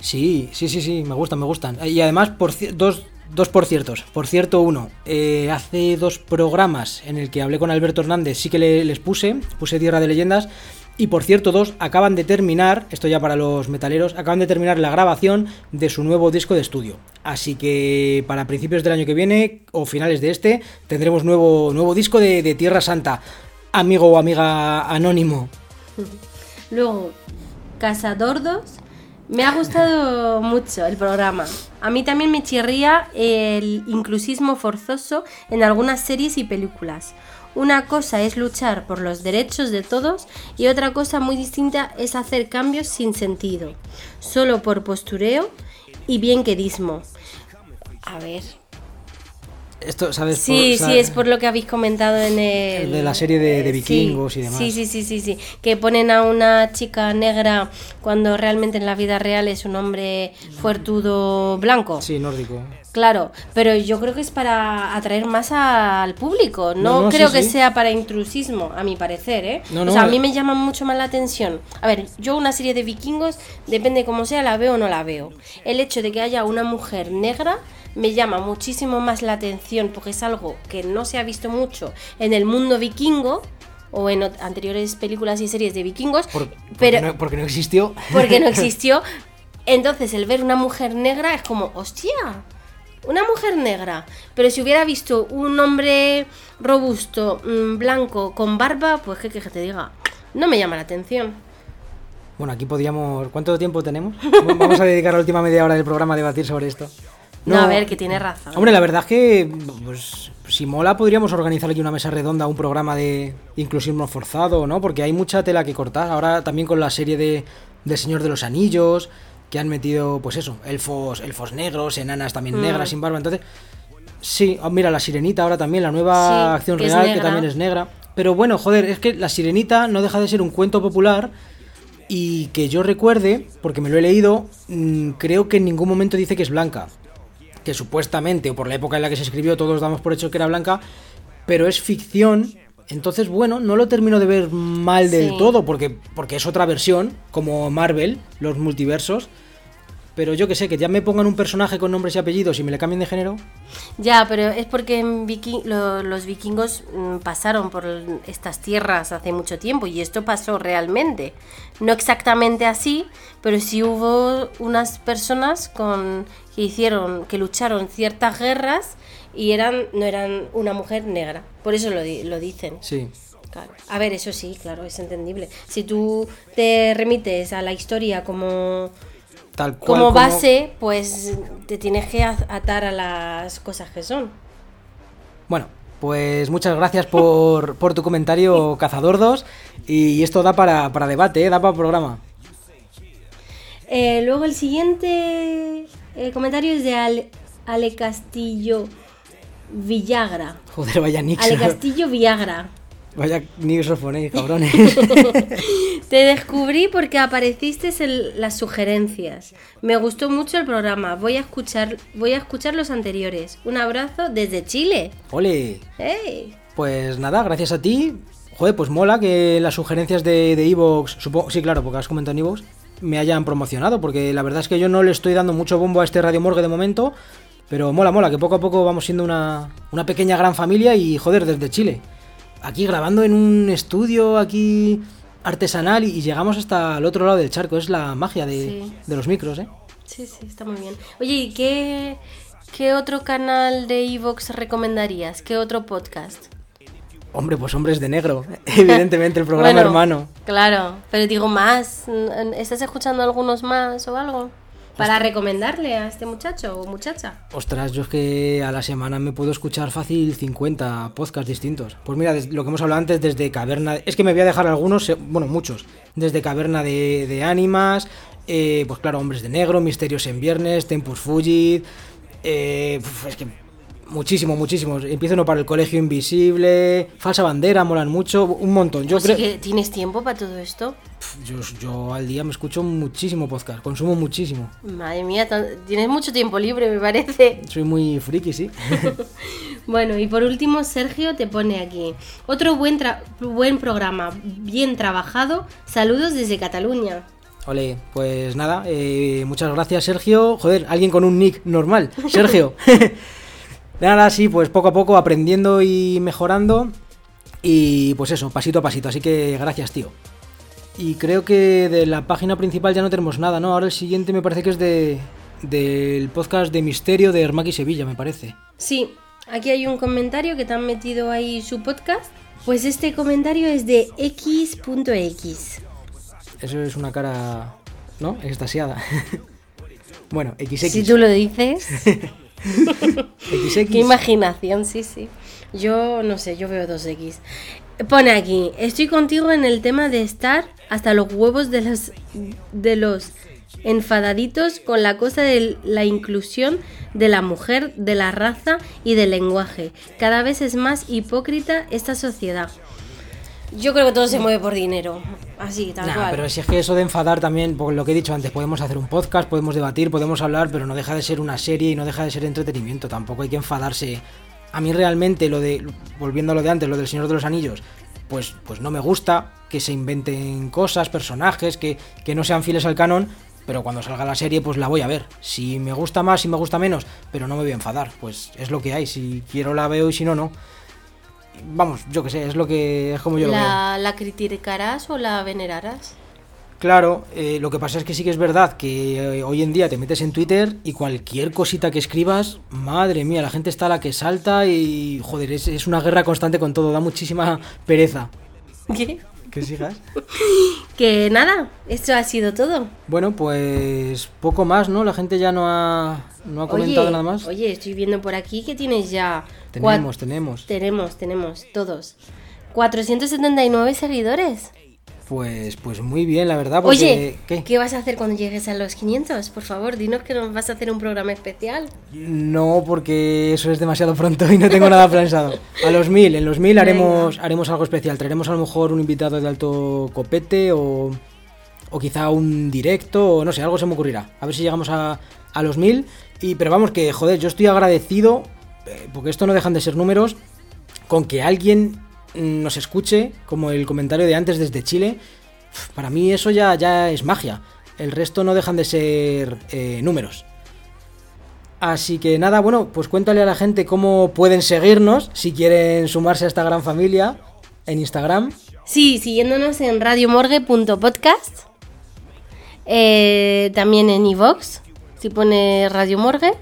Sí, sí, sí, sí, me gustan, me gustan. Y además, por dos, dos por ciertos. Por cierto, uno, eh, hace dos programas en el que hablé con Alberto Hernández, sí que le- les puse, puse Tierra de Leyendas. Y por cierto, dos, acaban de terminar, esto ya para los metaleros, acaban de terminar la grabación de su nuevo disco de estudio. Así que para principios del año que viene, o finales de este, tendremos nuevo, nuevo disco de, Tierra Santa. Amigo o amiga anónimo. Luego, Casadordos. Me ha gustado mucho el programa. A mí también me chirría el inclusismo forzoso en algunas series y películas. Una cosa es luchar por los derechos de todos y otra cosa muy distinta es hacer cambios sin sentido, solo por postureo y bienquedismo. A ver. Esto, ¿sabes? Sí, por- sí, es por lo que habéis comentado en el... De la serie de- de Sí, vikingos y demás. Sí, sí, sí, sí, sí. Que ponen a una chica negra cuando realmente en la vida real es un hombre fuertudo blanco. Sí, nórdico. Claro, pero yo creo que es para atraer más al público. No, No, no, creo sí, que sí. sea para intrusismo, a mi parecer, ¿eh? No, o sea, a eh. mí me llama mucho más la atención. A ver, yo una serie de vikingos, depende cómo sea, la veo o no la veo. El hecho de que haya una mujer negra me llama muchísimo más la atención porque es algo que no se ha visto mucho en el mundo vikingo o en anteriores películas y series de vikingos, Porque, pero no, porque no existió. porque no existió. Entonces, el ver una mujer negra es como, hostia, una mujer negra. Pero si hubiera visto un hombre robusto, mm, blanco, con barba, pues qué que te diga, no me llama la atención. Bueno, aquí podríamos. ¿Cuánto tiempo tenemos? Vamos a dedicar la última media hora del programa a debatir sobre esto. No, a ver, que tiene razón. Hombre, la verdad es que, pues, si mola, podríamos organizar aquí una mesa redonda, un programa de inclusismo forzado, ¿no? Porque hay mucha tela que cortar. Ahora también con la serie de, de Señor de los Anillos, que han metido, pues eso, elfos, elfos negros, enanas también Mm. negras, sin barba. Entonces, sí, oh, mira, la Sirenita ahora también, la nueva Sí, acción que real, que también es negra. Pero bueno, joder, es que la Sirenita no deja de ser un cuento popular. Y que yo recuerde, porque me lo he leído, mm, creo que en ningún momento dice que es blanca que supuestamente, o por la época en la que se escribió, todos damos por hecho que era blanca, pero es ficción. Entonces, bueno, no lo termino de ver mal del Sí. todo, porque, porque es otra versión, como Marvel, los multiversos. Pero yo que sé, que ya me pongan un personaje con nombres y apellidos y me le cambien de género. Ya, pero es porque en viking- lo- los vikingos mm, pasaron por estas tierras hace mucho tiempo y esto pasó realmente. No exactamente así, pero sí hubo unas personas con que hicieron, que lucharon ciertas guerras y eran no eran una mujer negra. Por eso lo, lo dicen. Sí. Claro. A ver, eso sí, claro, es entendible. Si tú te remites a la historia como Tal cual. como base, pues te tienes que atar a las cosas que son. Bueno, pues muchas gracias por, por tu comentario, Cazadordos. Y esto da para, para debate, ¿eh? da para programa. Eh, luego el siguiente eh, comentario es de Ale, Ale Castillo Villagra. Joder, vaya Nix. Ale Castillo Villagra. Vaya Nix os ponéis, cabrones. Te descubrí porque apareciste en las sugerencias. Me gustó mucho el programa. Voy a escuchar, voy a escuchar los anteriores. Un abrazo desde Chile. Ole. ¡Hey! Pues nada, gracias a ti. Joder, pues mola que las sugerencias de de Evox, supongo, sí, claro, porque has comentado en Evox. me hayan promocionado, porque la verdad es que yo no le estoy dando mucho bombo a este Radio Morgue de momento, pero mola, mola, que poco a poco vamos siendo una, una pequeña gran familia y joder, desde Chile. Aquí grabando en un estudio aquí artesanal y, llegamos hasta el otro lado del charco, es la magia de, Sí. de los micros, ¿eh? Sí, sí, está muy bien. Oye, ¿y qué, qué otro canal de Evox recomendarías? ¿Qué otro podcast? Hombre, pues hombres de negro, evidentemente el programa Bueno, hermano. Claro, pero digo más. ¿Estás escuchando algunos más o algo? Para recomendarle a este muchacho o muchacha. Ostras, yo es que a la semana me puedo escuchar fácil 50 podcasts distintos. Pues mira, lo que hemos hablado antes, desde Caverna... Es que me voy a dejar algunos, bueno, muchos. Desde Caverna de, de Ánimas, eh, pues claro, Hombres de Negro, Misterios en Viernes, Tempus Fugit... eh, es que muchísimo, muchísimo. Empiezo uno para el Colegio Invisible, Falsa Bandera, molan mucho, un montón. Yo Así creo... que tienes tiempo para todo esto. Yo, yo al día me escucho muchísimo podcast, consumo muchísimo. Madre mía, tienes mucho tiempo libre, me parece. Soy muy friki, sí. Bueno, y por último, Sergio te pone aquí. Otro buen, tra- buen programa, bien trabajado. Saludos desde Cataluña. Ole, pues nada, eh, muchas gracias Sergio. Joder, alguien con un nick normal. Sergio. nada, sí, pues poco a poco aprendiendo y mejorando. Y pues eso, pasito a pasito. Así que gracias, tío. Y creo que de la página principal ya no tenemos nada, ¿no? Ahora el siguiente me parece que es de del podcast de Misterio de Hermaki Sevilla, me parece. Sí, aquí hay un comentario que te han metido ahí su podcast. Pues este comentario es de X.X. Eso es una cara, ¿no? Extasiada. bueno, XX. Si tú lo dices. XX. Qué imaginación, sí, sí. Yo no sé, yo veo 2X. Pone aquí, estoy contigo en el tema de estar hasta los huevos de los de los enfadaditos con la cosa de la inclusión de la mujer, de la raza y del lenguaje. Cada vez es más hipócrita esta sociedad. Yo creo que todo se mueve por dinero. Así, tal Nah, cual. pero si es que eso de enfadar también, por lo que he dicho antes, podemos hacer un podcast, podemos debatir, podemos hablar, pero no deja de ser una serie y no deja de ser entretenimiento. Tampoco hay que enfadarse. A mí realmente lo de, volviendo a lo de antes, lo del Señor de los Anillos, pues, pues no me gusta que se inventen cosas, personajes, que, que no sean fieles al canon, pero cuando salga la serie pues la voy a ver. Si me gusta más, si me gusta menos, pero no me voy a enfadar, pues es lo que hay. Si quiero la veo y si no, no. Vamos, yo que sé, es lo que es como yo lo veo. ¿La, ¿La criticarás o la venerarás? Claro, eh, lo que pasa es que sí que es verdad que eh, hoy en día te metes en Twitter y cualquier cosita que escribas, madre mía, la gente está a la que salta y joder, es, es una guerra constante con todo, da muchísima pereza. ¿Qué? ¿Qué sigas? Que nada, esto ha sido todo. Bueno, pues poco más, ¿no? La gente ya no ha, no ha comentado oye, nada más. Oye, estoy viendo por aquí que tienes ya. Tenemos, tenemos. Tenemos, tenemos, todos. 479 seguidores. Pues, pues muy bien, la verdad. Porque, Oye, ¿qué? vas a hacer cuando llegues a los 500? Por favor, dinos que nos vas a hacer un programa especial. No, porque eso es demasiado pronto y no tengo nada pensado. A los mil, en los mil haremos, haremos algo especial. Traeremos a lo mejor un invitado de alto copete o, o quizá un directo o no sé, algo se me ocurrirá. A ver si llegamos a, a los mil. Y, pero vamos, que joder, yo estoy agradecido, eh, porque esto no dejan de ser números, con que alguien nos escuche, como el comentario de antes desde Chile. Para mí eso ya, ya es magia. El resto no dejan de ser eh, números. Así que nada, bueno, pues cuéntale a la gente cómo pueden seguirnos si quieren sumarse a esta gran familia en Instagram. Sí, siguiéndonos en radiomorgue.podcast. Eh, también en iVox, si pone Radio Morgue.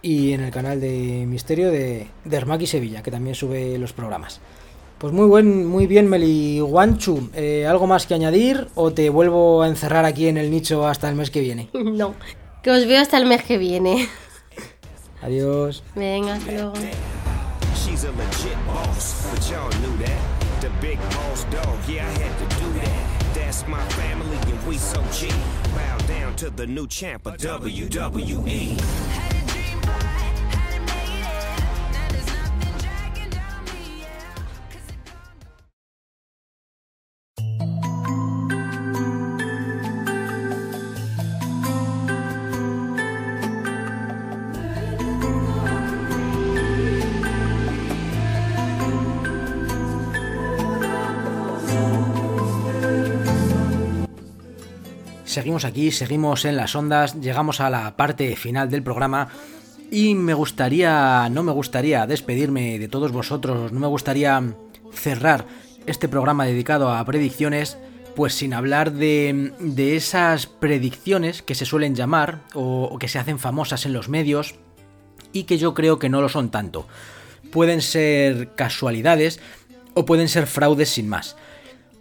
y en el canal de Misterio de, de Ermaki Sevilla, que también sube los programas. Pues muy buen, muy bien, Meli Guanchu. Eh, ¿Algo más que añadir o te vuelvo a encerrar aquí en el nicho hasta el mes que viene? No, que os veo hasta el mes que viene. Adiós. Venga, hasta luego. She's a legit boss, but y'all Seguimos aquí, seguimos en las ondas, llegamos a la parte final del programa y me gustaría, no me gustaría despedirme de todos vosotros, no me gustaría cerrar este programa dedicado a predicciones, pues sin hablar de, de esas predicciones que se suelen llamar o, o que se hacen famosas en los medios y que yo creo que no lo son tanto. Pueden ser casualidades o pueden ser fraudes sin más.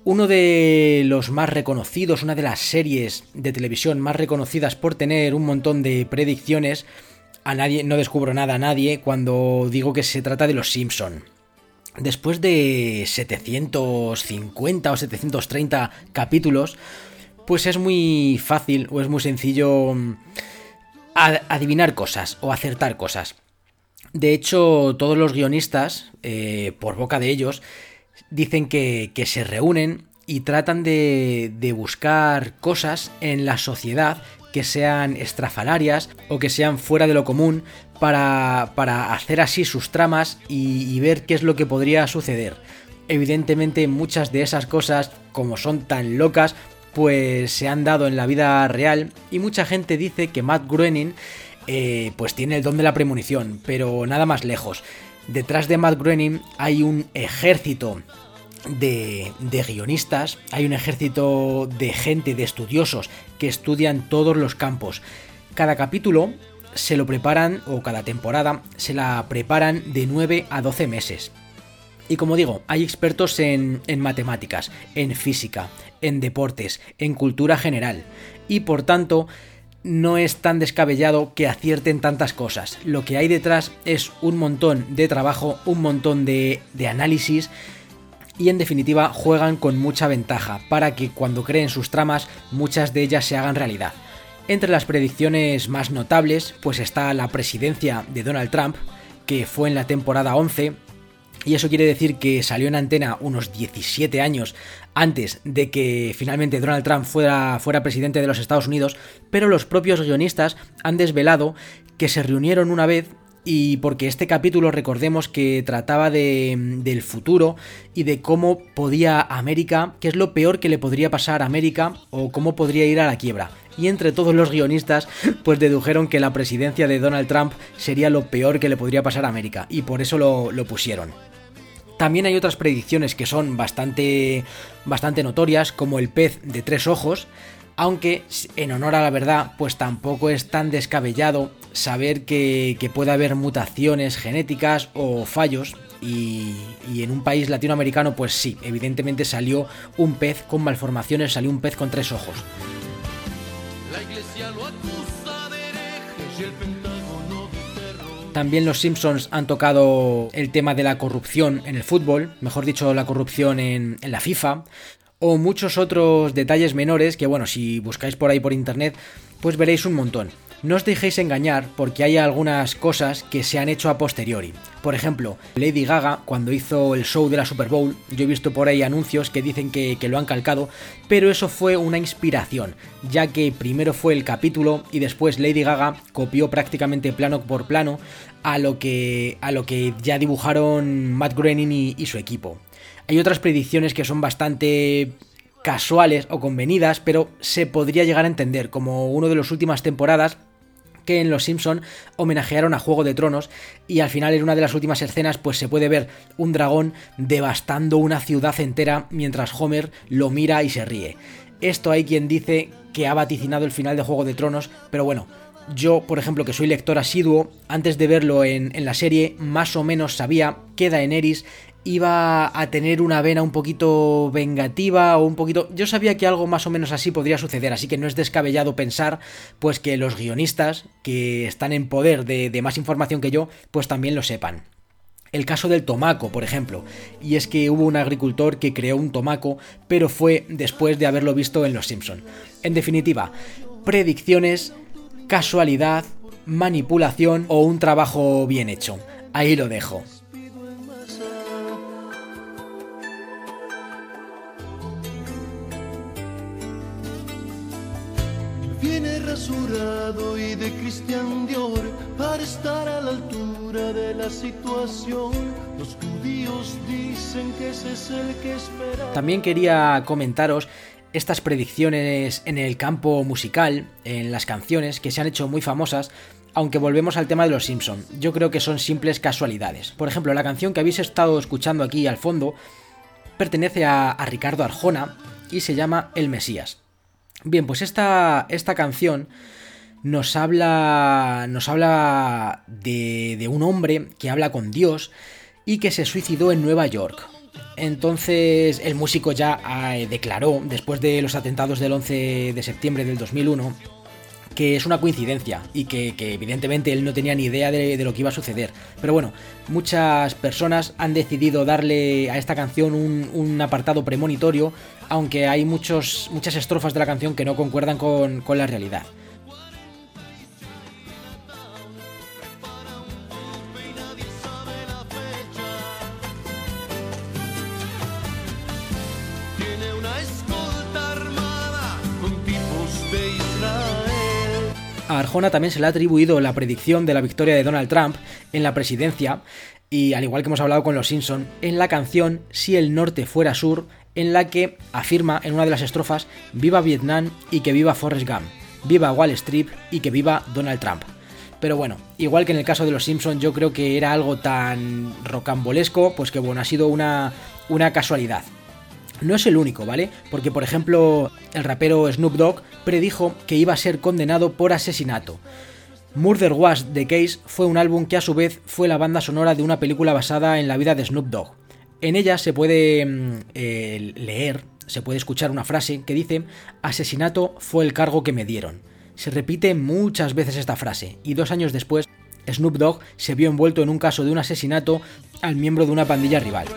Uno de los más reconocidos, una de las series de televisión más reconocidas por tener un montón de predicciones, a nadie, no descubro nada a nadie cuando digo que se trata de los Simpson. Después de 750 o 730 capítulos, pues es muy fácil o es muy sencillo mm, adivinar cosas o acertar cosas. De hecho, todos los guionistas, eh, por boca de ellos, dicen que, que se reúnen y tratan de, de, buscar cosas en la sociedad que sean estrafalarias o que sean fuera de lo común para, para hacer así sus tramas y, ver qué es lo que podría suceder. Evidentemente muchas de esas cosas, como son tan locas, pues se han dado en la vida real y mucha gente dice que Matt Groening eh, pues tiene el don de la premonición, pero nada más lejos. Detrás de Matt Groening hay un ejército de, de, guionistas, hay un ejército de gente, de estudiosos, que estudian todos los campos. Cada capítulo se lo preparan, o cada temporada, se la preparan de 9 a 12 meses. Y como digo, hay expertos en, en, matemáticas, en física, en deportes, en cultura general. Y por tanto, no es tan descabellado que acierten tantas cosas. Lo que hay detrás es un montón de trabajo, un montón de, análisis, y en definitiva juegan con mucha ventaja para que cuando creen sus tramas muchas de ellas se hagan realidad. Entre las predicciones más notables pues está la presidencia de Donald Trump, que fue en la temporada 11, y eso quiere decir que salió en antena unos 17 años antes de que finalmente Donald Trump fuera, fuera presidente de los Estados Unidos, pero los propios guionistas han desvelado que se reunieron una vez y porque este capítulo recordemos que trataba de, del futuro y de cómo podía América, qué es lo peor que le podría pasar a América o cómo podría ir a la quiebra. Y entre todos los guionistas, pues dedujeron que la presidencia de Donald Trump sería lo peor que le podría pasar a América y por eso lo, lo pusieron. También hay otras predicciones que son bastante, bastante notorias, como el pez de tres ojos, aunque en honor a la verdad, pues tampoco es tan descabellado saber que, que puede haber mutaciones genéticas o fallos. Y, y, en un país latinoamericano, pues sí, evidentemente salió un pez con malformaciones, salió un pez con tres ojos. La iglesia lo acusa También los Simpsons han tocado el tema de la corrupción en el fútbol, mejor dicho, la corrupción en, la FIFA o muchos otros detalles menores que bueno, si buscáis por ahí por internet, pues veréis un montón. No os dejéis engañar porque hay algunas cosas que se han hecho a posteriori. Por ejemplo, Lady Gaga, cuando hizo el show de la Super Bowl, yo he visto por ahí anuncios que dicen que, lo han calcado, pero eso fue una inspiración, ya que primero fue el capítulo y después Lady Gaga copió prácticamente plano por plano a lo que, a lo que ya dibujaron Matt Groening y, su equipo. Hay otras predicciones que son bastante casuales o convenidas, pero se podría llegar a entender, como uno de las últimas temporadas que en Los Simpson homenajearon a Juego de Tronos y al final en una de las últimas escenas pues se puede ver un dragón devastando una ciudad entera mientras Homer lo mira y se ríe. Esto hay quien dice que ha vaticinado el final de Juego de Tronos, pero bueno, yo, por ejemplo, que soy lector asiduo, antes de verlo en, en, la serie, más o menos sabía que Daenerys iba a tener una vena un poquito vengativa o un poquito... Yo sabía que algo más o menos así podría suceder, así que no es descabellado pensar pues que los guionistas que están en poder de, de más información que yo, pues también lo sepan. El caso del tomaco, por ejemplo, y es que hubo un agricultor que creó un tomaco, pero fue después de haberlo visto en Los Simpson. En definitiva, predicciones, casualidad, manipulación o un trabajo bien hecho. Ahí lo dejo. Viene rasurado y de Cristian Dior para estar a la altura de la situación. Los judíos dicen que ese es el que espera. También quería comentaros estas predicciones en el campo musical, en las canciones, que se han hecho muy famosas, aunque volvemos al tema de los Simpson. Yo creo que son simples casualidades. Por ejemplo, la canción que habéis estado escuchando aquí al fondo pertenece a, Ricardo Arjona y se llama El Mesías. Bien, pues esta, esta canción nos habla, nos habla de un hombre que habla con Dios y que se suicidó en Nueva York. Entonces el músico ya eh, declaró, después de los atentados del 11 de septiembre del 2001, que es una coincidencia y que, evidentemente él no tenía ni idea de, lo que iba a suceder. Pero bueno, muchas personas han decidido darle a esta canción un, apartado premonitorio, aunque hay muchos, muchas estrofas de la canción que no concuerdan con, con la realidad. A Arjona también se le ha atribuido la predicción de la victoria de Donald Trump en la presidencia y al igual que hemos hablado con los Simpson, en la canción Si el norte fuera sur, en la que afirma en una de las estrofas Viva Vietnam y que viva Forrest Gump, viva Wall Street y que viva Donald Trump. Pero bueno, igual que en el caso de los Simpson, yo creo que era algo tan rocambolesco, pues que bueno, ha sido una, una casualidad. No es el único, ¿vale? Porque, por ejemplo, el rapero Snoop Dogg predijo que iba a ser condenado por asesinato. Murder Was the Case fue un álbum que a su vez fue la banda sonora de una película basada en la vida de Snoop Dogg. En ella se puede eh, leer, se puede escuchar una frase que dice, asesinato fue el cargo que me dieron. Se repite muchas veces esta frase y dos años después Snoop Dogg se vio envuelto en un caso de un asesinato al miembro de una pandilla rival.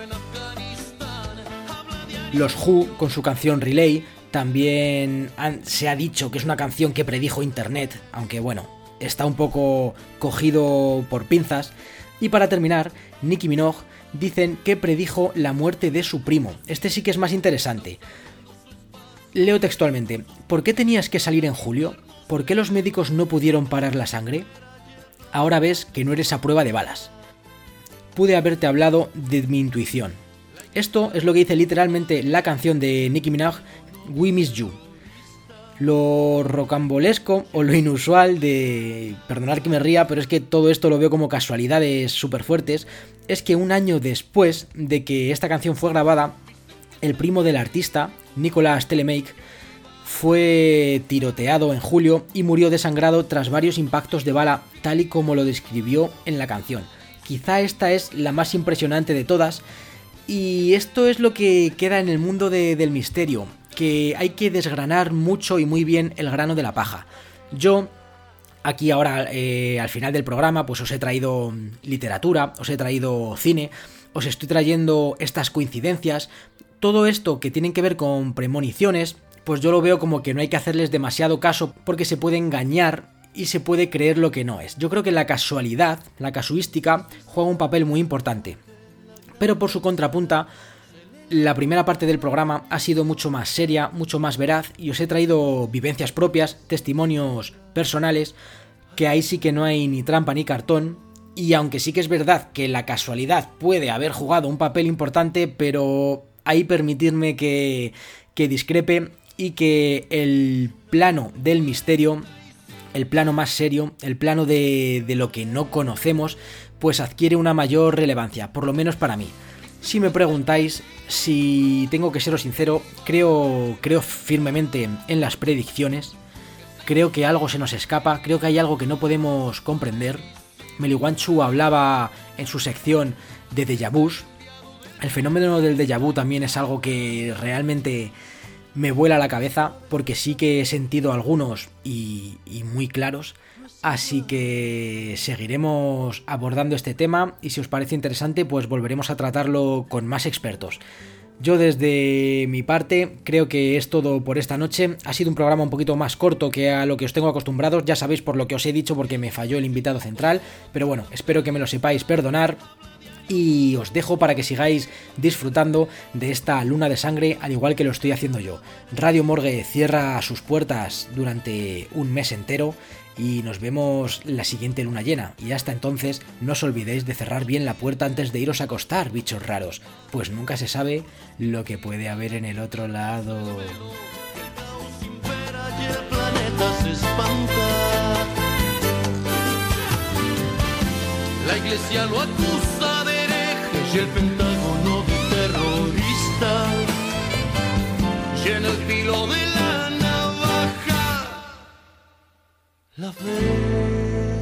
Los Who, con su canción Relay, también se ha dicho que es una canción que predijo Internet, aunque bueno, está un poco cogido por pinzas. Y para terminar, Nicki Minaj dicen que predijo la muerte de su primo. Este sí que es más interesante. Leo textualmente, ¿por qué tenías que salir en julio? ¿Por qué los médicos no pudieron parar la sangre? Ahora ves que no eres a prueba de balas. Pude haberte hablado de mi intuición. Esto es lo que dice literalmente la canción de Nicki Minaj, We Miss You. Lo rocambolesco o lo inusual de... Perdonad que me ría, pero es que todo esto lo veo como casualidades súper fuertes. Es que un año después de que esta canción fue grabada, el primo del artista, Nicolas Telemake, fue tiroteado en julio y murió desangrado tras varios impactos de bala, tal y como lo describió en la canción. Quizá esta es la más impresionante de todas, y esto es lo que queda en el mundo de, del misterio, que hay que desgranar mucho y muy bien el grano de la paja. Yo, aquí ahora eh, al final del programa, pues os he traído literatura, os he traído cine, os estoy trayendo estas coincidencias, todo esto que tienen que ver con premoniciones, pues yo lo veo como que no hay que hacerles demasiado caso porque se puede engañar y se puede creer lo que no es. Yo creo que la casualidad, la casuística, juega un papel muy importante. Pero por su contrapunta, la primera parte del programa ha sido mucho más seria, mucho más veraz y os he traído vivencias propias, testimonios personales, que ahí sí que no hay ni trampa ni cartón. Y aunque sí que es verdad que la casualidad puede haber jugado un papel importante, pero ahí permitirme que, que discrepe y que el plano del misterio, el plano más serio, el plano de, de lo que no conocemos, pues adquiere una mayor relevancia, por lo menos para mí. Si me preguntáis, si tengo que seros sincero, creo, creo firmemente en las predicciones. Creo que algo se nos escapa, creo que hay algo que no podemos comprender. Meliwanchu hablaba en su sección de déjà vus. El fenómeno del déjà vu también es algo que realmente me vuela la cabeza porque sí que he sentido algunos y muy claros. Así que seguiremos abordando este tema y si os parece interesante pues volveremos a tratarlo con más expertos. Yo desde mi parte creo que es todo por esta noche. Ha sido un programa un poquito más corto que a lo que os tengo acostumbrados, ya sabéis por lo que os he dicho porque me falló el invitado central, pero bueno, espero que me lo sepáis perdonar. y os dejo para que sigáis disfrutando de esta luna de sangre al igual que lo estoy haciendo yo. Radio Morgue cierra sus puertas durante un mes entero y nos vemos la siguiente luna llena. Y hasta entonces no os olvidéis de cerrar bien la puerta antes de iros a acostar, bichos raros, pues nunca se sabe lo que puede haber en el otro lado. La iglesia lo acusa de hereje y el pentágono de terrorista. Y en el filo la